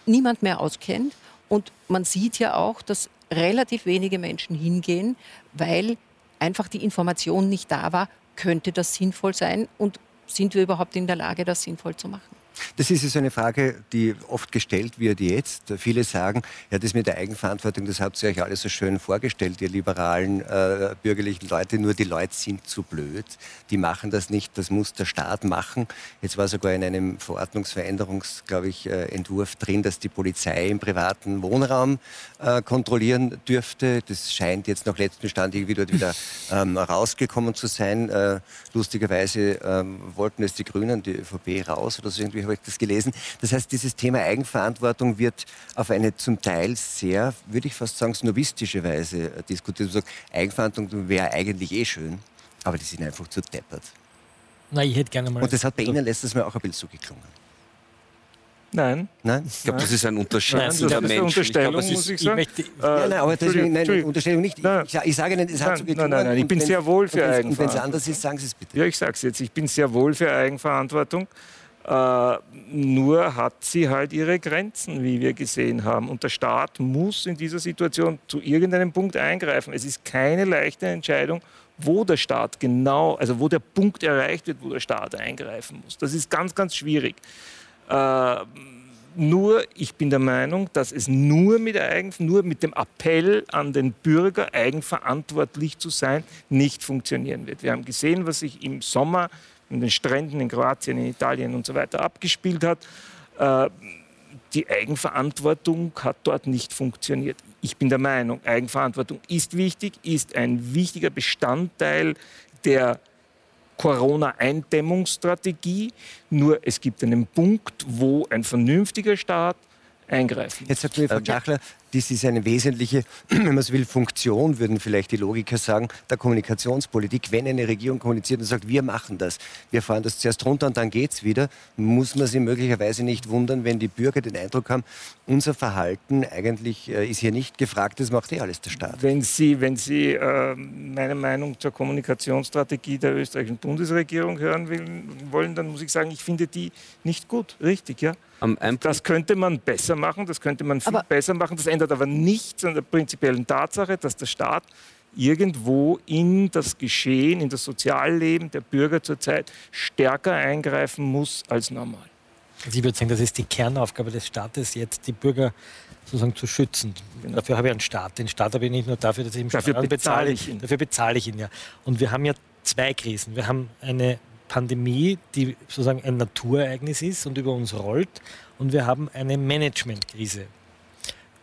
C: niemand mehr auskennt. Und man sieht ja auch, dass relativ wenige Menschen hingehen, weil einfach die Information nicht da war, könnte das sinnvoll sein und sind wir überhaupt in der Lage, das sinnvoll zu machen?
A: Das ist so eine Frage, die oft gestellt wird jetzt. Viele sagen, ja, das mit der Eigenverantwortung, das habt ihr euch alles so schön vorgestellt, ihr liberalen äh, bürgerlichen Leute, nur die Leute sind zu blöd. Die machen das nicht, das muss der Staat machen. Jetzt war sogar in einem Verordnungsveränderungs, glaube ich, äh, Entwurf drin, dass die Polizei im privaten Wohnraum äh, kontrollieren dürfte. Das scheint jetzt nach letztem Stand irgendwie dort wieder ähm, rausgekommen zu sein. Äh, lustigerweise ähm, wollten es die Grünen, die ÖVP raus oder so irgendwie habe ich das gelesen. Das heißt, dieses Thema Eigenverantwortung wird auf eine zum Teil sehr, würde ich fast sagen, snobistische Weise äh, diskutiert. Man sagt, Eigenverantwortung wäre eigentlich eh schön, aber die sind einfach zu deppert.
E: Na, ich hätte gerne mal.
A: Und das hat bei Ihnen letztes Mal auch ein bisschen so geklungen.
B: Nein.
A: Nein?
D: Ich glaube, das ist ein Unterschied
B: nein, zu der Mensch. Unterstellung, ich glaub, muss ich sagen. Ich möchte, äh,
A: nein, nein, aber deswegen, nein, Unterstellung nicht.
B: Nein.
A: Ich, ich, sage Ihnen, es hat so geklungen.
B: Nein, nein, nein, ich bin sehr wohl für Eigenverantwortung.
A: Und wenn es anders ist, sagen Sie es bitte.
B: Ja, ich sage es jetzt. Ich bin sehr wohl für Eigenverantwortung. Äh, nur hat sie halt ihre Grenzen, wie wir gesehen haben. Und der Staat muss in dieser Situation zu irgendeinem Punkt eingreifen. Es ist keine leichte Entscheidung, wo der Staat genau, also wo der Punkt erreicht wird, wo der Staat eingreifen muss. Das ist ganz, ganz schwierig. Äh, nur, ich bin der Meinung, dass es nur mit, nur mit dem Appell an den Bürger, eigenverantwortlich zu sein, nicht funktionieren wird. Wir haben gesehen, was sich im Sommer in den Stränden in Kroatien, in Italien und so weiter abgespielt hat. Äh, die Eigenverantwortung hat dort nicht funktioniert. Ich bin der Meinung, Eigenverantwortung ist wichtig, ist ein wichtiger Bestandteil der Corona-Eindämmungsstrategie. Nur es gibt einen Punkt, wo ein vernünftiger Staat eingreifen.
A: Jetzt mir Frau Schachler, das ist eine wesentliche, <clears throat> wenn man so will, Funktion, würden vielleicht die Logiker sagen, der Kommunikationspolitik. Wenn eine Regierung kommuniziert und sagt, wir machen das, wir fahren das zuerst runter und dann geht es wieder, muss man sich möglicherweise nicht wundern, wenn die Bürger den Eindruck haben, unser Verhalten eigentlich äh, ist hier nicht gefragt, das macht eh alles der Staat.
B: Wenn Sie, wenn Sie äh, meine Meinung zur Kommunikationsstrategie der österreichischen Bundesregierung hören will, wollen, dann muss ich sagen, ich finde die nicht gut. Richtig, ja. Das könnte man besser machen, das könnte man viel Aber besser machen. Das ändert aber nichts an der prinzipiellen Tatsache, dass der Staat irgendwo in das Geschehen, in das Sozialleben der Bürger zurzeit stärker eingreifen muss als normal.
E: Also ich würde sagen, das ist die Kernaufgabe des Staates, jetzt die Bürger sozusagen zu schützen. Genau. Dafür habe ich einen Staat. Den Staat habe ich nicht nur dafür, dass ich ihm
B: dafür bezahle, bezahle ich ihn.
E: Dafür bezahle ich ihn ja. Und wir haben ja zwei Krisen. Wir haben eine Pandemie, die sozusagen ein Naturereignis ist und über uns rollt. Und wir haben eine Managementkrise.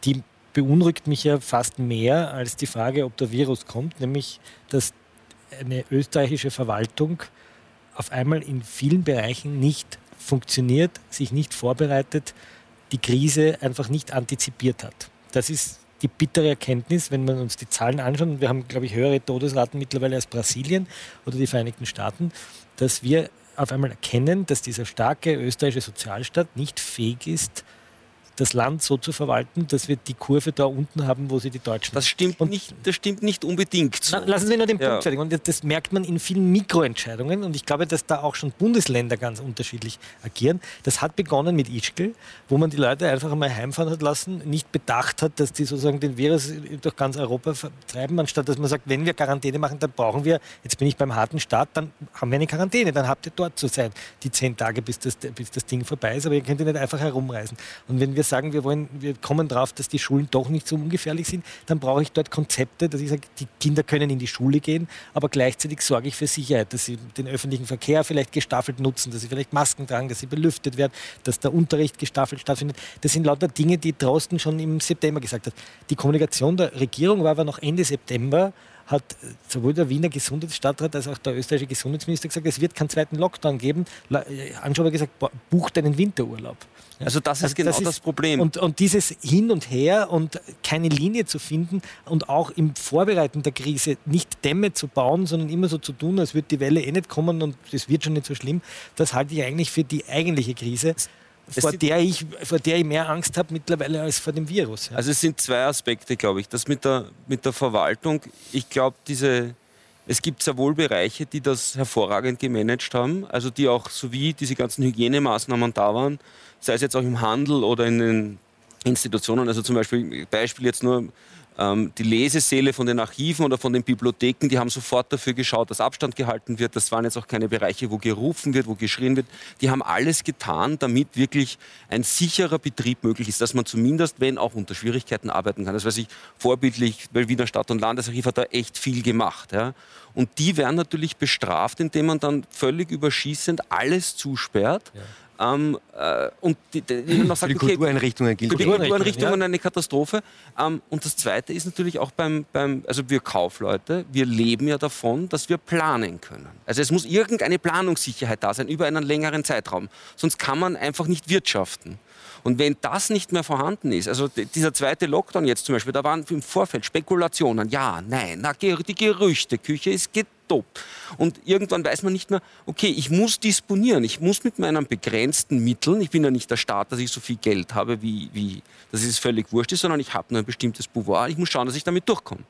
E: Die beunruhigt mich ja fast mehr als die Frage, ob der Virus kommt, nämlich dass eine österreichische Verwaltung auf einmal in vielen Bereichen nicht funktioniert, sich nicht vorbereitet, die Krise einfach nicht antizipiert hat. Das ist die bittere Erkenntnis, wenn wir uns die Zahlen anschauen. Wir haben, glaube ich, höhere Todesraten mittlerweile als Brasilien oder die Vereinigten Staaten dass wir auf einmal erkennen, dass dieser starke österreichische Sozialstaat nicht fähig ist, das Land so zu verwalten, dass wir die Kurve da unten haben, wo sie die Deutschen.
D: Das stimmt, und nicht, das stimmt nicht unbedingt.
E: Na, lassen Sie nur den ja. Punkt fertig. Und das merkt man in vielen Mikroentscheidungen. Und ich glaube, dass da auch schon Bundesländer ganz unterschiedlich agieren. Das hat begonnen mit Ischgl, wo man die Leute einfach einmal heimfahren hat lassen, nicht bedacht hat, dass die sozusagen den Virus durch ganz Europa vertreiben, anstatt dass man sagt, wenn wir Quarantäne machen, dann brauchen wir, jetzt bin ich beim harten Start, dann haben wir eine Quarantäne, dann habt ihr dort zu sein, die zehn Tage, bis das, bis das Ding vorbei ist. Aber ihr könnt ja nicht einfach herumreisen. Und wenn wir wir sagen, wir, wollen, wir kommen darauf, dass die Schulen doch nicht so ungefährlich sind, dann brauche ich dort Konzepte, dass ich sage, die Kinder können in die Schule gehen, aber gleichzeitig sorge ich für Sicherheit, dass sie den öffentlichen Verkehr vielleicht gestaffelt nutzen, dass sie vielleicht Masken tragen, dass sie belüftet werden, dass der Unterricht gestaffelt stattfindet. Das sind lauter Dinge, die Drosten schon im September gesagt hat. Die Kommunikation der Regierung war aber noch Ende September hat sowohl der Wiener Gesundheitsstadtrat als auch der österreichische Gesundheitsminister gesagt, es wird keinen zweiten Lockdown geben. Anschober hat gesagt, bucht einen Winterurlaub.
D: Also das ist also genau das, ist, das Problem.
E: Und, und, dieses Hin und Her und keine Linie zu finden und auch im Vorbereiten der Krise nicht Dämme zu bauen, sondern immer so zu tun, als würde die Welle eh nicht kommen und es wird schon nicht so schlimm, das halte ich eigentlich für die eigentliche Krise. Vor der, ich, vor der ich mehr Angst habe mittlerweile als vor dem Virus.
D: Ja. Also es sind zwei Aspekte, glaube ich. Das mit der, mit der Verwaltung, ich glaube, diese, es gibt sehr wohl Bereiche, die das hervorragend gemanagt haben, also die auch, so wie diese ganzen Hygienemaßnahmen da waren, sei es jetzt auch im Handel oder in den Institutionen, also zum Beispiel, Beispiel jetzt nur, ähm, die Lesesäle von den Archiven oder von den Bibliotheken, die haben sofort dafür geschaut, dass Abstand gehalten wird. Das waren jetzt auch keine Bereiche, wo gerufen wird, wo geschrien wird. Die haben alles getan, damit wirklich ein sicherer Betrieb möglich ist, dass man zumindest, wenn auch unter Schwierigkeiten arbeiten kann. Das weiß ich vorbildlich, weil Wiener Stadt- und Landesarchiv hat da echt viel gemacht. Ja. Und die werden natürlich bestraft, indem man dann völlig überschießend alles zusperrt. Ja ähm, äh, und die, die noch sagt,
A: für die Kultureinrichtungen gilt
D: Für die Kultureinrichtungen ja. eine Katastrophe. Ähm, und das Zweite ist natürlich auch beim, beim, also wir Kaufleute, wir leben ja davon, dass wir planen können. Also es muss irgendeine Planungssicherheit da sein über einen längeren Zeitraum. Sonst kann man einfach nicht wirtschaften. Und wenn das nicht mehr vorhanden ist, also dieser zweite Lockdown jetzt zum Beispiel, da waren im Vorfeld Spekulationen, ja, nein, na, die Gerüchteküche ist gestoppt. Und irgendwann weiß man nicht mehr, okay, ich muss disponieren, ich muss mit meinen begrenzten Mitteln, ich bin ja nicht der Staat, dass ich so viel Geld habe, wie, wie dass es völlig wurscht ist, sondern ich habe nur ein bestimmtes Pouvoir, ich muss schauen, dass ich damit durchkomme.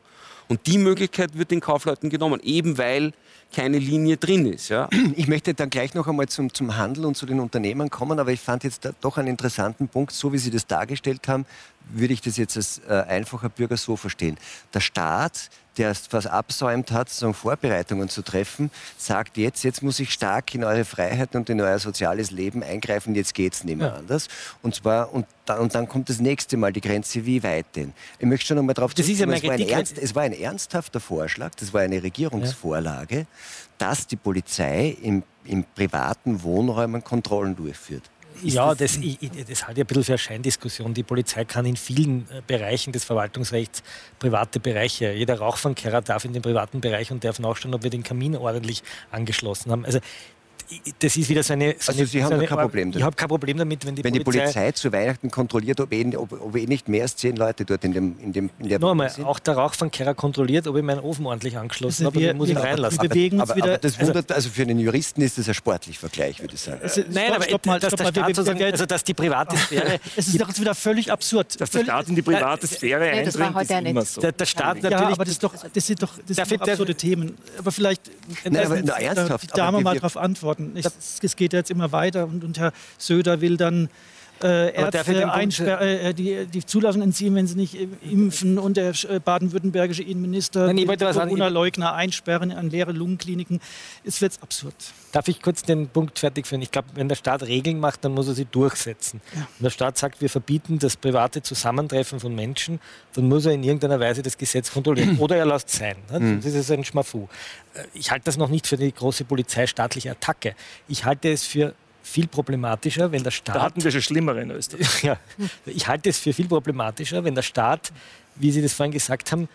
D: Und die Möglichkeit wird den Kaufleuten genommen, eben weil keine Linie drin ist. Ja.
A: Ich möchte dann gleich noch einmal zum, zum Handel und zu den Unternehmen kommen, aber ich fand jetzt doch einen interessanten Punkt, so wie Sie das dargestellt haben, würde ich das jetzt als äh, einfacher Bürger so verstehen. Der Staat, der was absäumt hat, sozusagen Vorbereitungen zu treffen, sagt jetzt, jetzt muss ich stark in eure Freiheit und in euer soziales Leben eingreifen, jetzt geht es nicht mehr ja. anders. Und zwar, und dann, und dann kommt das nächste Mal die Grenze, wie weit denn? Ich möchte schon einmal darauf
E: zurückkommen,
A: ja es, war ein ernst, es war ein ernsthafter Vorschlag, das war eine Regierungsvorlage, ja. dass die Polizei im, im privaten Wohnräumen Kontrollen durchführt
E: ja, das, das, das hat ja ein bisschen für eine Scheindiskussion. Die Polizei kann in vielen äh, Bereichen des Verwaltungsrechts private Bereiche, jeder Rauchfangkehrer darf in den privaten Bereich und darf nachschauen, ob wir den Kamin ordentlich angeschlossen haben. Also das ist wieder so eine.
A: So also Sie haben
E: so
A: kein Problem
E: damit? Ich habe kein Problem damit, wenn die
A: wenn Polizei... Die Polizei zu Weihnachten kontrolliert, ob eh, ob, ob eh nicht mehr als zehn Leute dort in, dem, in, dem, in der
E: Noch einmal, sind. auch der Rauchfangkehrer kontrolliert, ob ich meinen Ofen ordentlich angeschlossen also habe, dann muss ich ihn reinlassen.
A: Aber, aber, aber, das also wundert, also für einen Juristen ist das ein sportlich Vergleich, würde ich sagen.
E: Also, Nein, aber stopp mal, dass stopp der Staat sozusagen, also dass die private Sphäre...
G: Es ist doch jetzt wieder völlig absurd.
B: Dass der Staat in die private Sphäre eindringt, ist immer so.
E: Der Staat natürlich...
G: Ja, aber das, doch, das sind doch das sind absurde Themen. Aber vielleicht...
A: Nein, aber ernsthaft.
G: Die Dame mal darauf antworten. Es geht jetzt immer weiter und, und Herr Söder will dann äh, Ärzte äh, äh, die, die Zulassung entziehen, wenn sie nicht impfen und der äh, baden-württembergische Innenminister Corona-Leugner einsperren an leere Lungenkliniken. Es wird absurd.
E: Darf ich kurz den Punkt fertig führen? Ich glaube, wenn der Staat Regeln macht, dann muss er sie durchsetzen. Ja. Wenn der Staat sagt, wir verbieten das private Zusammentreffen von Menschen, dann muss er in irgendeiner Weise das Gesetz kontrollieren. <clears throat> Oder er lässt es sein. Ne? Das ist ein Schmafu. Äh, ich halte das noch nicht für die große polizeistaatliche Attacke. Ich halte es für viel problematischer, wenn der Staat.
B: Da hatten wir schon schlimmere in Österreich. <laughs>
E: ja, ich halte es für viel problematischer, wenn der Staat, wie Sie das vorhin gesagt haben,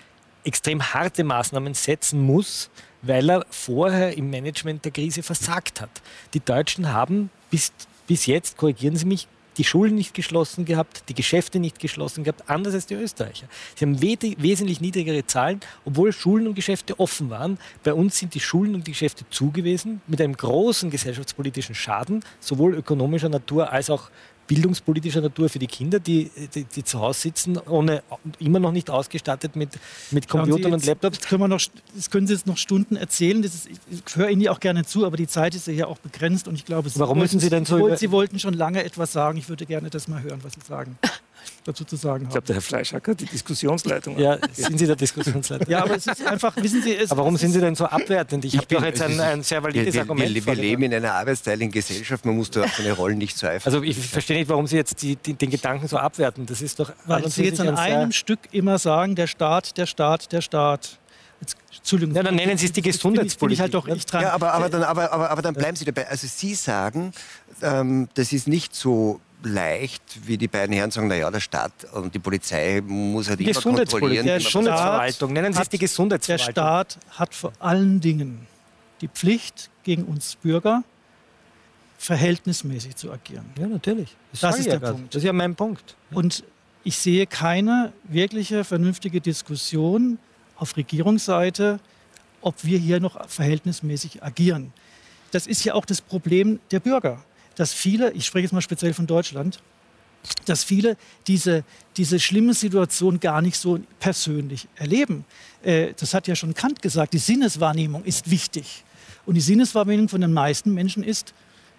E: extrem harte Maßnahmen setzen muss, weil er vorher im Management der Krise versagt hat. Die Deutschen haben bis, bis jetzt, korrigieren Sie mich, die Schulen nicht geschlossen gehabt, die Geschäfte nicht geschlossen gehabt, anders als die Österreicher. Sie haben wesentlich niedrigere Zahlen, obwohl Schulen und Geschäfte offen waren. Bei uns sind die Schulen und die Geschäfte zugewiesen, mit einem großen gesellschaftspolitischen Schaden, sowohl ökonomischer Natur als auch bildungspolitischer Natur für die Kinder, die, die, die, zu Hause sitzen, ohne, immer noch nicht ausgestattet mit, mit Computern jetzt, und Laptops.
G: Das können, wir noch, das können Sie jetzt noch Stunden erzählen. Das ist, ich höre Ihnen auch gerne zu, aber die Zeit ist ja hier auch begrenzt und ich glaube,
E: Sie, Warum müssen Sie, denn so
G: Sie wollten schon lange etwas sagen. Ich würde gerne das mal hören, was Sie sagen. <laughs> dazu zu sagen
B: Ich glaube, der Herr Fleischhacker die Diskussionsleitung.
E: Ja, sind Sie der Diskussionsleitung?
G: ja, aber es ist einfach, wissen Sie... Es,
E: aber warum sind Sie denn so abwertend? Ich, ich habe doch jetzt ein, ein, sehr valides
A: wir,
E: Argument.
A: Wir, wir leben in einer arbeitsteiligen Gesellschaft, man muss da auf seine Rollen nicht zweifeln.
E: Also ich verstehe nicht, warum Sie jetzt die, die, den Gedanken so abwerten. Das ist doch...
G: Weil Sie jetzt an einem Stück immer sagen, der Staat, der Staat, der Staat.
E: Jetzt, Entschuldigung. Ja, dann nennen Sie es die Gesundheitspolitik.
G: Halt doch, ich
A: ja, aber, aber, dann, aber, aber, aber dann bleiben Sie dabei. Also Sie sagen, ähm, das ist nicht so leicht, wie die beiden Herren sagen, naja, der Staat und die Polizei muss halt immer kontrollieren.
E: Der Gesundheitsverwaltung, nennen Sie es die Gesundheitsverwaltung.
G: Der Staat hat vor allen Dingen die Pflicht, gegen uns Bürger verhältnismäßig zu agieren.
E: Ja, natürlich.
G: Das, das ist
E: ja
G: der
E: grad.
G: Punkt.
E: Das ist ja mein Punkt.
G: Und ich sehe keine wirkliche vernünftige Diskussion auf Regierungsseite, ob wir hier noch verhältnismäßig agieren. Das ist ja auch das Problem der Bürger, dass viele, ich spreche jetzt mal speziell von Deutschland, dass viele diese, diese schlimme Situation gar nicht so persönlich erleben. Äh, das hat ja schon Kant gesagt, die Sinneswahrnehmung ist wichtig. Und die Sinneswahrnehmung von den meisten Menschen ist,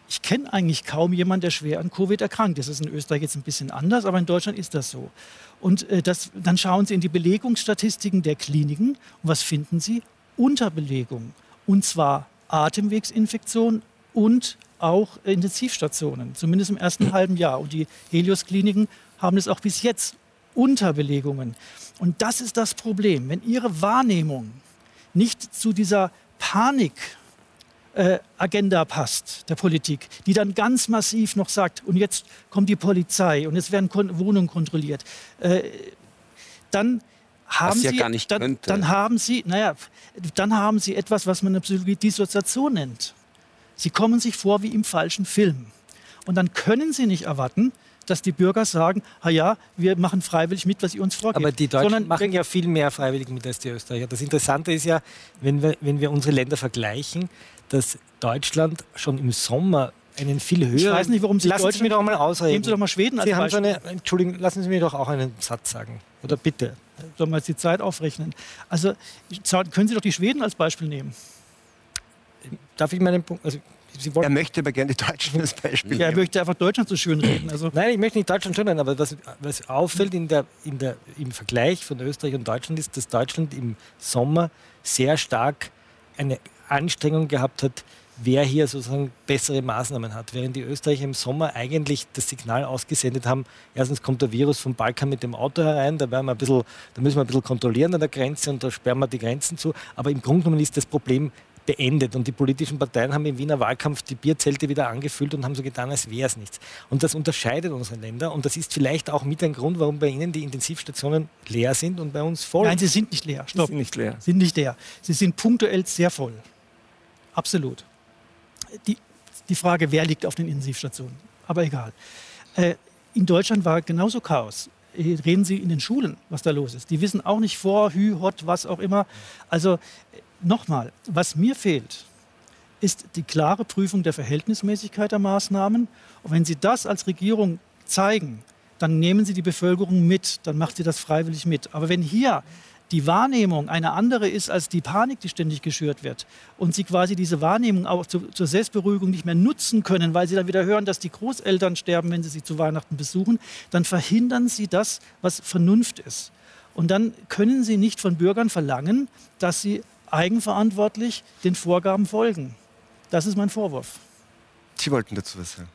G: ich kenne eigentlich kaum jemanden, der schwer an Covid erkrankt. Das ist in Österreich jetzt ein bisschen anders, aber in Deutschland ist das so. Und äh, das, dann schauen Sie in die Belegungsstatistiken der Kliniken. Und was finden Sie? Unterbelegung. Und zwar Atemwegsinfektion und auch Intensivstationen, zumindest im ersten halben Jahr. Und die Helios-Kliniken haben es auch bis jetzt Unterbelegungen. Und das ist das Problem. Wenn Ihre Wahrnehmung nicht zu dieser Panik äh, Agenda passt, der Politik, die dann ganz massiv noch sagt, und jetzt kommt die Polizei und jetzt werden Kon Wohnungen kontrolliert, äh, dann haben
D: ja
G: Sie, dann, dann haben Sie, naja, dann haben Sie etwas, was man in der Psychologie Dissoziation nennt. Sie kommen sich vor wie im falschen Film. Und dann können Sie nicht erwarten, dass die Bürger sagen, ah ja, wir machen freiwillig mit, was ihr uns vorgebt.
E: Aber die Deutschen Sondern machen ja viel mehr freiwillig mit als die Österreicher. Das Interessante ist ja, wenn wir, wenn wir unsere Länder vergleichen, dass Deutschland schon im Sommer einen viel höheren... Ich
G: weiß nicht, warum Sie
E: Lassen Sie mich doch mal ausreden.
G: Nehmen Sie doch mal Schweden als
E: Sie so eine, Entschuldigung, lassen Sie mir doch auch einen Satz sagen. Oder bitte.
G: Sollen wir jetzt die Zeit aufrechnen? Also können Sie doch die Schweden als Beispiel nehmen.
E: Darf ich meinen Punkt... Also,
A: er möchte aber gerne die Deutschen als Beispiel.
G: Ja, er möchte einfach Deutschland so schön reden. Also
E: Nein, ich möchte nicht Deutschland schön reden, aber was, was auffällt in der, in der, im Vergleich von Österreich und Deutschland ist, dass Deutschland im Sommer sehr stark eine Anstrengung gehabt hat, wer hier sozusagen bessere Maßnahmen hat. Während die Österreicher im Sommer eigentlich das Signal ausgesendet haben, erstens kommt der Virus vom Balkan mit dem Auto herein, da, werden wir ein bisschen, da müssen wir ein bisschen kontrollieren an der Grenze und da sperren wir die Grenzen zu. Aber im Grunde genommen ist das Problem beendet. Und die politischen Parteien haben im Wiener Wahlkampf die Bierzelte wieder angefüllt und haben so getan, als wäre es nichts. Und das unterscheidet unsere Länder. Und das ist vielleicht auch mit ein Grund, warum bei Ihnen die Intensivstationen leer sind und bei uns voll.
G: Nein, sie sind nicht leer.
E: Stopp. Sie sind nicht leer.
G: Sie sind nicht leer. Sie sind punktuell sehr voll. Absolut. Die, die Frage, wer liegt auf den Intensivstationen? Aber egal. Äh, in Deutschland war genauso Chaos. Reden Sie in den Schulen, was da los ist. Die wissen auch nicht vor, Hü, Hot, was auch immer. Also nochmal, was mir fehlt, ist die klare Prüfung der Verhältnismäßigkeit der Maßnahmen. Und wenn Sie das als Regierung zeigen, dann nehmen Sie die Bevölkerung mit, dann macht sie das freiwillig mit. Aber wenn hier die Wahrnehmung eine andere ist als die Panik, die ständig geschürt wird und sie quasi diese Wahrnehmung auch zu, zur Selbstberuhigung nicht mehr nutzen können, weil sie dann wieder hören, dass die Großeltern sterben, wenn sie sie zu Weihnachten besuchen, dann verhindern sie das, was Vernunft ist. Und dann können sie nicht von Bürgern verlangen, dass sie eigenverantwortlich den Vorgaben folgen. Das ist mein Vorwurf.
A: Sie wollten dazu was sagen.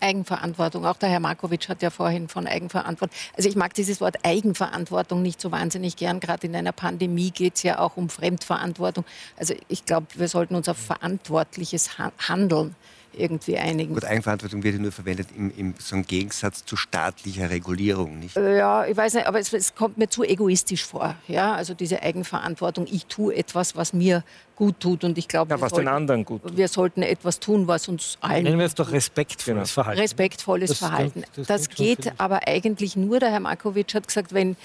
C: Eigenverantwortung. Auch der Herr Markovic hat ja vorhin von Eigenverantwortung. Also ich mag dieses Wort Eigenverantwortung nicht so wahnsinnig gern. Gerade in einer Pandemie geht es ja auch um Fremdverantwortung. Also ich glaube, wir sollten uns auf verantwortliches Handeln irgendwie einigen.
A: Gut, Eigenverantwortung wird ja nur verwendet im, im so einem Gegensatz zu staatlicher Regulierung, nicht?
C: Äh, ja, ich weiß nicht, aber es, es, kommt mir zu egoistisch vor. Ja, also diese Eigenverantwortung. Ich tue etwas, was mir gut tut und ich glaube,
E: ja, was sollten, den anderen gut tut.
C: Wir sollten etwas tun, was uns allen.
E: Nennen wir es doch respektvolles genau. Verhalten.
C: Respektvolles das Verhalten. Klingt, das, das geht aber eigentlich nur. Der Herr Markovic hat gesagt, wenn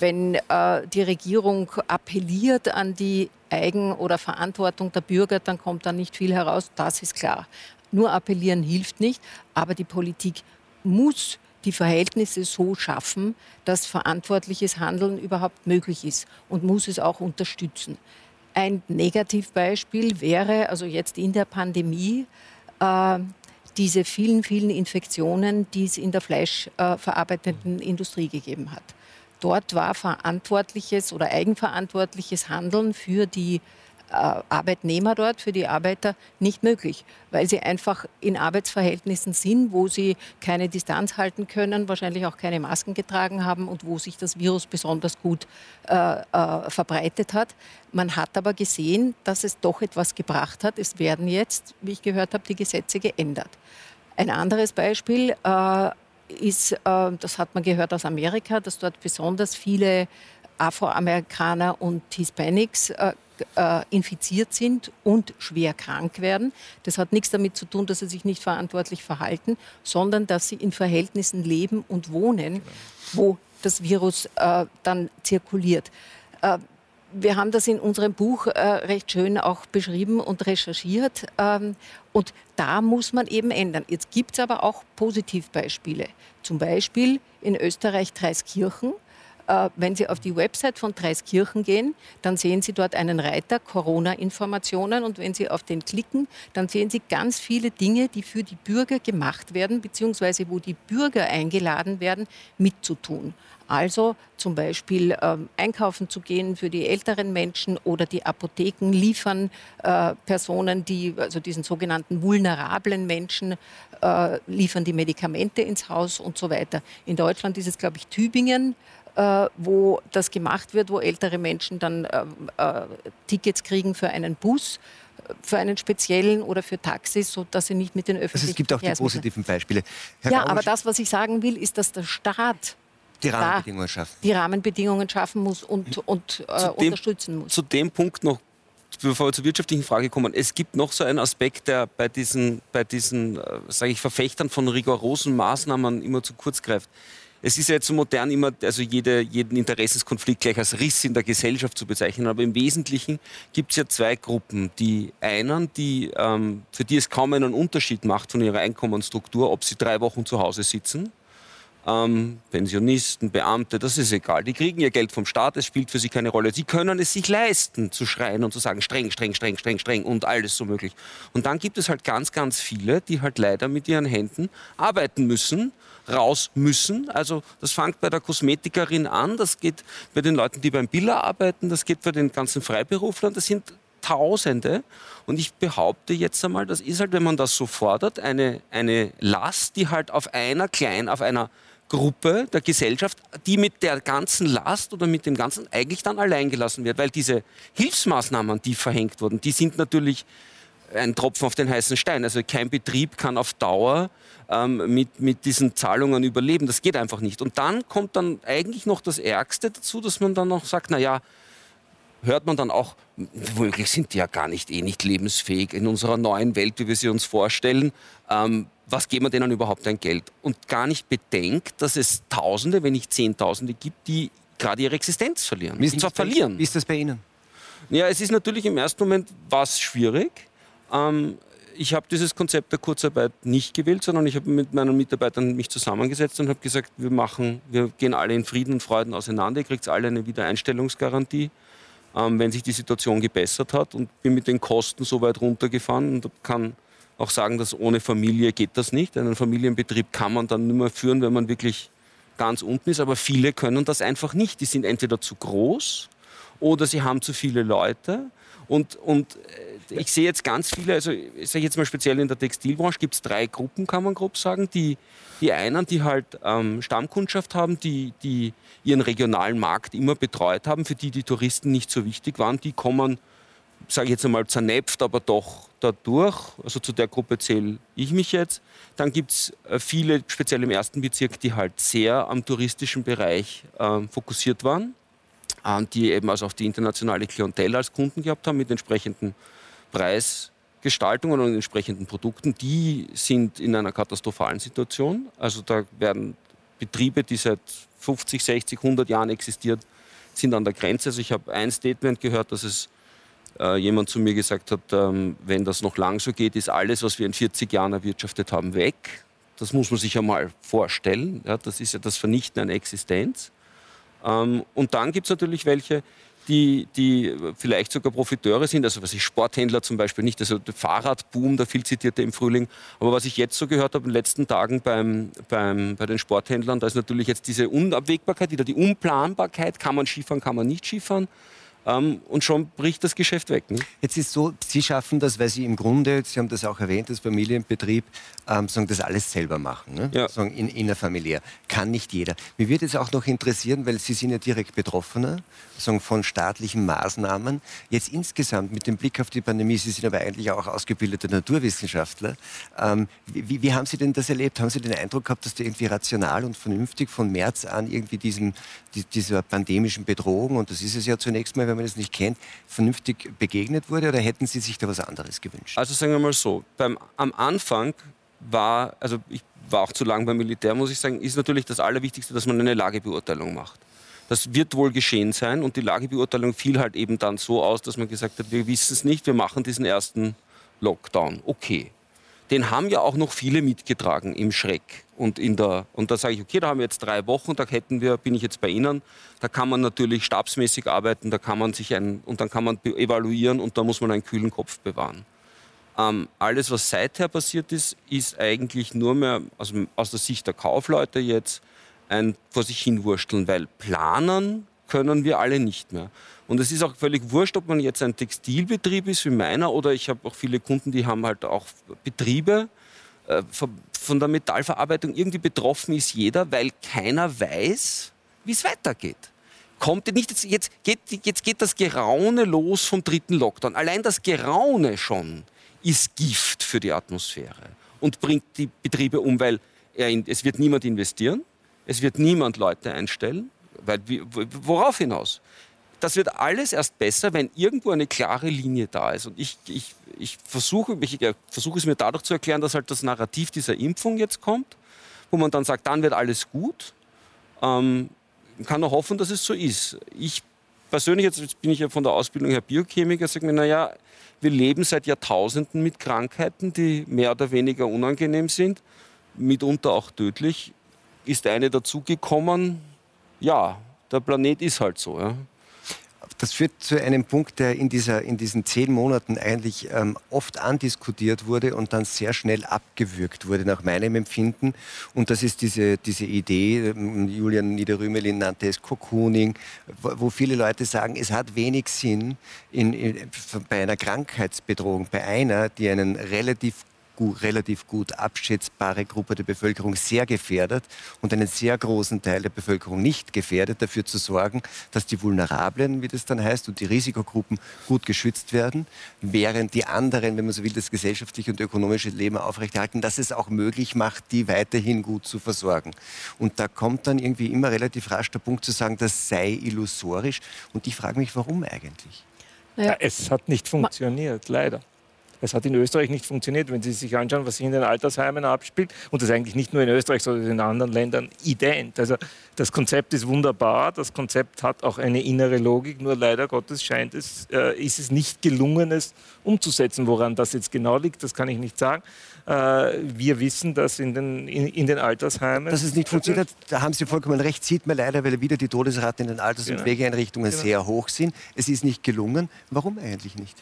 C: wenn äh, die Regierung appelliert an die Eigen- oder Verantwortung der Bürger, dann kommt da nicht viel heraus. Das ist klar. Nur appellieren hilft nicht, aber die Politik muss die Verhältnisse so schaffen, dass verantwortliches Handeln überhaupt möglich ist und muss es auch unterstützen. Ein Negativbeispiel wäre, also jetzt in der Pandemie, äh, diese vielen, vielen Infektionen, die es in der fleischverarbeitenden äh, Industrie gegeben hat. Dort war verantwortliches oder eigenverantwortliches Handeln für die Arbeitnehmer dort, für die Arbeiter nicht möglich, weil sie einfach in Arbeitsverhältnissen sind, wo sie keine Distanz halten können, wahrscheinlich auch keine Masken getragen haben und wo sich das Virus besonders gut äh, äh, verbreitet hat. Man hat aber gesehen, dass es doch etwas gebracht hat. Es werden jetzt, wie ich gehört habe, die Gesetze geändert. Ein anderes Beispiel, äh, ist, äh, das hat man gehört aus Amerika, dass dort besonders viele Afroamerikaner und Hispanics äh, infiziert sind und schwer krank werden. Das hat nichts damit zu tun, dass sie sich nicht verantwortlich verhalten, sondern dass sie in Verhältnissen leben und wohnen, wo das Virus äh, dann zirkuliert. Äh, wir haben das in unserem Buch äh, recht schön auch beschrieben und recherchiert. Ähm, und da muss man eben ändern. Jetzt gibt es aber auch Positivbeispiele. Zum Beispiel in Österreich Dreiskirchen. Äh, wenn Sie auf die Website von Dreiskirchen gehen, dann sehen Sie dort einen Reiter Corona-Informationen und wenn Sie auf den klicken, dann sehen Sie ganz viele Dinge, die für die Bürger gemacht werden, beziehungsweise wo die Bürger eingeladen werden, mitzutun. Also zum Beispiel ähm, einkaufen zu gehen für die älteren Menschen oder die Apotheken liefern äh, Personen, die, also diesen sogenannten vulnerablen Menschen, äh, liefern die Medikamente ins Haus und so weiter. In Deutschland ist es, glaube ich, Tübingen, äh, wo das gemacht wird, wo ältere Menschen dann äh, äh, Tickets kriegen für einen Bus für einen speziellen oder für Taxis, sodass sie nicht mit den öffentlichen
A: also Es gibt auch die positiven Beispiele.
C: Herr ja, aber das, was ich sagen will, ist, dass der Staat
A: die Rahmenbedingungen schaffen.
C: Die Rahmenbedingungen schaffen muss und, und äh, dem, unterstützen muss.
D: Zu dem Punkt noch, bevor wir zur wirtschaftlichen Frage kommen. Es gibt noch so einen Aspekt, der bei diesen, bei diesen äh, sage ich, Verfechtern von rigorosen Maßnahmen immer zu kurz greift. Es ist ja jetzt so modern, immer also jede, jeden Interessenskonflikt gleich als Riss in der Gesellschaft zu bezeichnen. Aber im Wesentlichen gibt es ja zwei Gruppen. Die einen, die, ähm, für die es kaum einen Unterschied macht von ihrer Einkommensstruktur, ob sie drei Wochen zu Hause sitzen ähm, Pensionisten, Beamte, das ist egal. Die kriegen ihr Geld vom Staat, es spielt für sie keine Rolle. Sie können es sich leisten, zu schreien und zu sagen, streng, streng, streng, streng, streng und alles so möglich. Und dann gibt es halt ganz, ganz viele, die halt leider mit ihren Händen arbeiten müssen, raus müssen. Also das fängt bei der Kosmetikerin an, das geht bei den Leuten, die beim Biller arbeiten, das geht bei den ganzen Freiberuflern, das sind Tausende. Und ich behaupte jetzt einmal, das ist halt, wenn man das so fordert, eine, eine Last, die halt auf einer kleinen, auf einer Gruppe der Gesellschaft, die mit der ganzen Last oder mit dem Ganzen eigentlich dann allein gelassen wird. Weil diese Hilfsmaßnahmen, die verhängt wurden, die sind natürlich ein Tropfen auf den heißen Stein. Also kein Betrieb kann auf Dauer ähm, mit, mit diesen Zahlungen überleben. Das geht einfach nicht. Und dann kommt dann eigentlich noch das Ärgste dazu, dass man dann noch sagt, naja, hört man dann auch, womöglich sind die ja gar nicht eh nicht lebensfähig in unserer neuen Welt, wie wir sie uns vorstellen. Ähm, was geben wir denen überhaupt ein Geld? Und gar nicht bedenkt, dass es Tausende, wenn nicht Zehntausende gibt, die gerade ihre Existenz verlieren.
A: Wie ist, zwar verlieren. Wie ist das bei Ihnen?
D: Ja, es ist natürlich im ersten Moment was schwierig. Ähm, ich habe dieses Konzept der Kurzarbeit nicht gewählt, sondern ich habe mit meinen Mitarbeitern mich zusammengesetzt und habe gesagt, wir machen, wir gehen alle in Frieden und Freuden auseinander. Ihr kriegt alle eine Wiedereinstellungsgarantie, ähm, wenn sich die Situation gebessert hat und bin mit den Kosten so weit runtergefahren und kann auch sagen, dass ohne Familie geht das nicht. Einen Familienbetrieb kann man dann nicht mehr führen, wenn man wirklich ganz unten ist. Aber viele können das einfach nicht. Die sind entweder zu groß oder sie haben zu viele Leute. Und, und äh, ich sehe jetzt ganz viele, also ich sage jetzt mal speziell in der Textilbranche, gibt es drei Gruppen, kann man grob sagen. Die, die einen, die halt ähm, Stammkundschaft haben, die, die ihren regionalen Markt immer betreut haben, für die die Touristen nicht so wichtig waren, die kommen sage ich jetzt einmal, zernäpft, aber doch dadurch. Also zu der Gruppe zähle ich mich jetzt. Dann gibt es äh, viele, speziell im ersten Bezirk, die halt sehr am touristischen Bereich äh, fokussiert waren, äh, die eben also auch die internationale Klientel als Kunden gehabt haben mit entsprechenden Preisgestaltungen und entsprechenden Produkten. Die sind in einer katastrophalen Situation. Also da werden Betriebe, die seit 50, 60, 100 Jahren existiert, sind an der Grenze. Also ich habe ein Statement gehört, dass es äh, jemand zu mir gesagt hat, ähm, wenn das noch lang so geht, ist alles, was wir in 40 Jahren erwirtschaftet haben, weg. Das muss man sich einmal vorstellen. Ja, das ist ja das Vernichten einer Existenz. Ähm, und dann gibt es natürlich welche, die, die vielleicht sogar Profiteure sind, also was ich Sporthändler zum Beispiel nicht, also der Fahrradboom, der viel zitierte im Frühling, aber was ich jetzt so gehört habe in den letzten Tagen beim, beim, bei den Sporthändlern, da ist natürlich jetzt diese Unabwägbarkeit, wieder die Unplanbarkeit, kann man Skifahren, kann man nicht Skifahren, ähm, und schon bricht das Geschäft weg. Ne?
A: Jetzt ist so, Sie schaffen das, weil Sie im Grunde, Sie haben das auch erwähnt, das Familienbetrieb, ähm, sagen, das alles selber machen, ne?
D: ja.
A: sagen, in, innerfamiliär. Kann nicht jeder. Mir würde es auch noch interessieren, weil Sie sind ja direkt Betroffener sagen, von staatlichen Maßnahmen. Jetzt insgesamt mit dem Blick auf die Pandemie, Sie sind aber eigentlich auch ausgebildete Naturwissenschaftler. Ähm, wie, wie, haben Sie denn das erlebt? Haben Sie den Eindruck gehabt, dass da irgendwie rational und vernünftig von März an irgendwie diesem, die, dieser pandemischen Bedrohung, und das ist es ja zunächst mal, wenn man das nicht kennt, vernünftig begegnet wurde? Oder hätten Sie sich da was anderes gewünscht?
D: Also sagen wir mal so, beim, am Anfang war, also ich war auch zu lang beim Militär, muss ich sagen, ist natürlich das Allerwichtigste, dass man eine Lagebeurteilung macht. Das wird wohl geschehen sein und die Lagebeurteilung fiel halt eben dann so aus, dass man gesagt hat, wir wissen es nicht, wir machen diesen ersten Lockdown. Okay. Den haben ja auch noch viele mitgetragen im Schreck und in der und da sage ich, okay, da haben wir jetzt drei Wochen, da hätten wir, bin ich jetzt bei Ihnen, da kann man natürlich stabsmäßig arbeiten, da kann man sich ein und dann kann man evaluieren und da muss man einen kühlen Kopf bewahren. Ähm, alles, was seither passiert ist, ist eigentlich nur mehr also aus der Sicht der Kaufleute jetzt ein vor sich hinwursteln, weil planen können wir alle nicht mehr. Und es ist auch völlig wurscht, ob man jetzt ein Textilbetrieb ist wie meiner oder ich habe auch viele Kunden, die haben halt auch Betriebe. Äh, von der Metallverarbeitung irgendwie betroffen ist jeder, weil keiner weiß, wie es weitergeht. Kommt nicht jetzt, jetzt, geht, jetzt geht das Geraune los vom dritten Lockdown. Allein das Geraune schon ist Gift für die Atmosphäre und bringt die Betriebe um, weil es wird niemand investieren es wird niemand Leute einstellen. Weil, worauf hinaus? Das wird alles erst besser, wenn irgendwo eine klare Linie da ist. Und ich, ich, ich versuche, ich versuche es mir dadurch zu erklären, dass halt das Narrativ dieser Impfung jetzt kommt, wo man dann sagt, dann wird alles gut. Ähm, kann nur hoffen, dass es so ist. Ich persönlich, jetzt bin ich ja von der Ausbildung her Biochemiker, sage mir, naja, wir leben seit Jahrtausenden mit Krankheiten, die mehr oder weniger unangenehm sind, mitunter auch tödlich ist eine dazugekommen. Ja, der Planet ist halt so. Ja.
A: Das führt zu einem Punkt, der in, dieser, in diesen zehn Monaten eigentlich ähm, oft andiskutiert wurde und dann sehr schnell abgewürgt wurde, nach meinem Empfinden. Und das ist diese, diese Idee, ähm, Julian Niederrümelin nannte es Cocooning, wo, viele Leute sagen, es hat wenig Sinn, in, in, bei einer Krankheitsbedrohung, bei einer, die einen relativ gut, relativ gut abschätzbare Gruppe der Bevölkerung sehr gefährdet und einen sehr großen Teil der Bevölkerung nicht gefährdet, dafür zu sorgen, dass die Vulnerablen, wie das dann heißt, und die Risikogruppen gut geschützt werden, während die anderen, wenn man so will, das gesellschaftliche und ökonomische Leben aufrechterhalten, dass es auch möglich macht, die weiterhin gut zu versorgen. Und da kommt dann irgendwie immer relativ rasch der Punkt zu sagen, das sei illusorisch. Und ich frage mich, warum eigentlich?
B: Ja, es hat nicht funktioniert, leider. Es hat in Österreich nicht funktioniert. Wenn Sie sich anschauen, was sich in den Altersheimen abspielt, und das eigentlich nicht nur in Österreich, sondern in anderen Ländern ident. Also das Konzept ist wunderbar, das Konzept hat auch eine innere Logik, nur leider Gottes scheint es, äh, ist es nicht gelungen, es umzusetzen. Woran das jetzt genau liegt, das kann ich nicht sagen. Äh, wir wissen, dass in den, in, in den Altersheimen...
A: Dass es nicht funktioniert, da haben Sie vollkommen recht, sieht man leider, weil wieder die Todesraten in den Alters- und genau. Pflegeeinrichtungen genau. sehr hoch sind. Es ist nicht gelungen. Warum eigentlich nicht?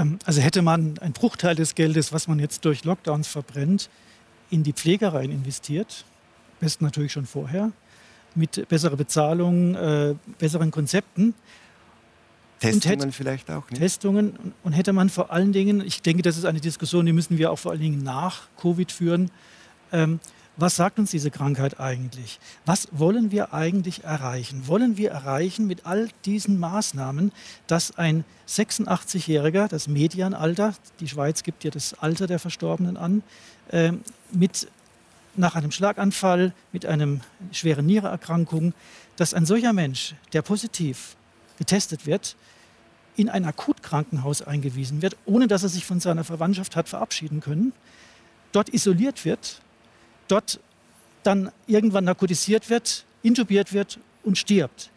G: Ähm, also hätte man einen Bruchteil des Geldes, was man jetzt durch Lockdowns verbrennt, in die Pflegereien investiert, besten natürlich schon vorher, mit besserer Bezahlung, äh, besseren Konzepten.
A: Testungen hätte, vielleicht auch.
G: Nicht? Testungen. Und hätte man vor allen Dingen, ich denke, das ist eine Diskussion, die müssen wir auch vor allen Dingen nach Covid führen, ähm, was sagt uns diese Krankheit eigentlich? Was wollen wir eigentlich erreichen? Wollen wir erreichen mit all diesen Maßnahmen, dass ein 86-Jähriger, das Medianalter, die Schweiz gibt ja das Alter der Verstorbenen an, äh, mit nach einem Schlaganfall, mit einer schweren Niereerkrankung, dass ein solcher Mensch, der positiv getestet wird, in ein Akutkrankenhaus eingewiesen wird, ohne dass er sich von seiner Verwandtschaft hat verabschieden können, dort isoliert wird dort dann irgendwann narkotisiert wird, intubiert wird und stirbt.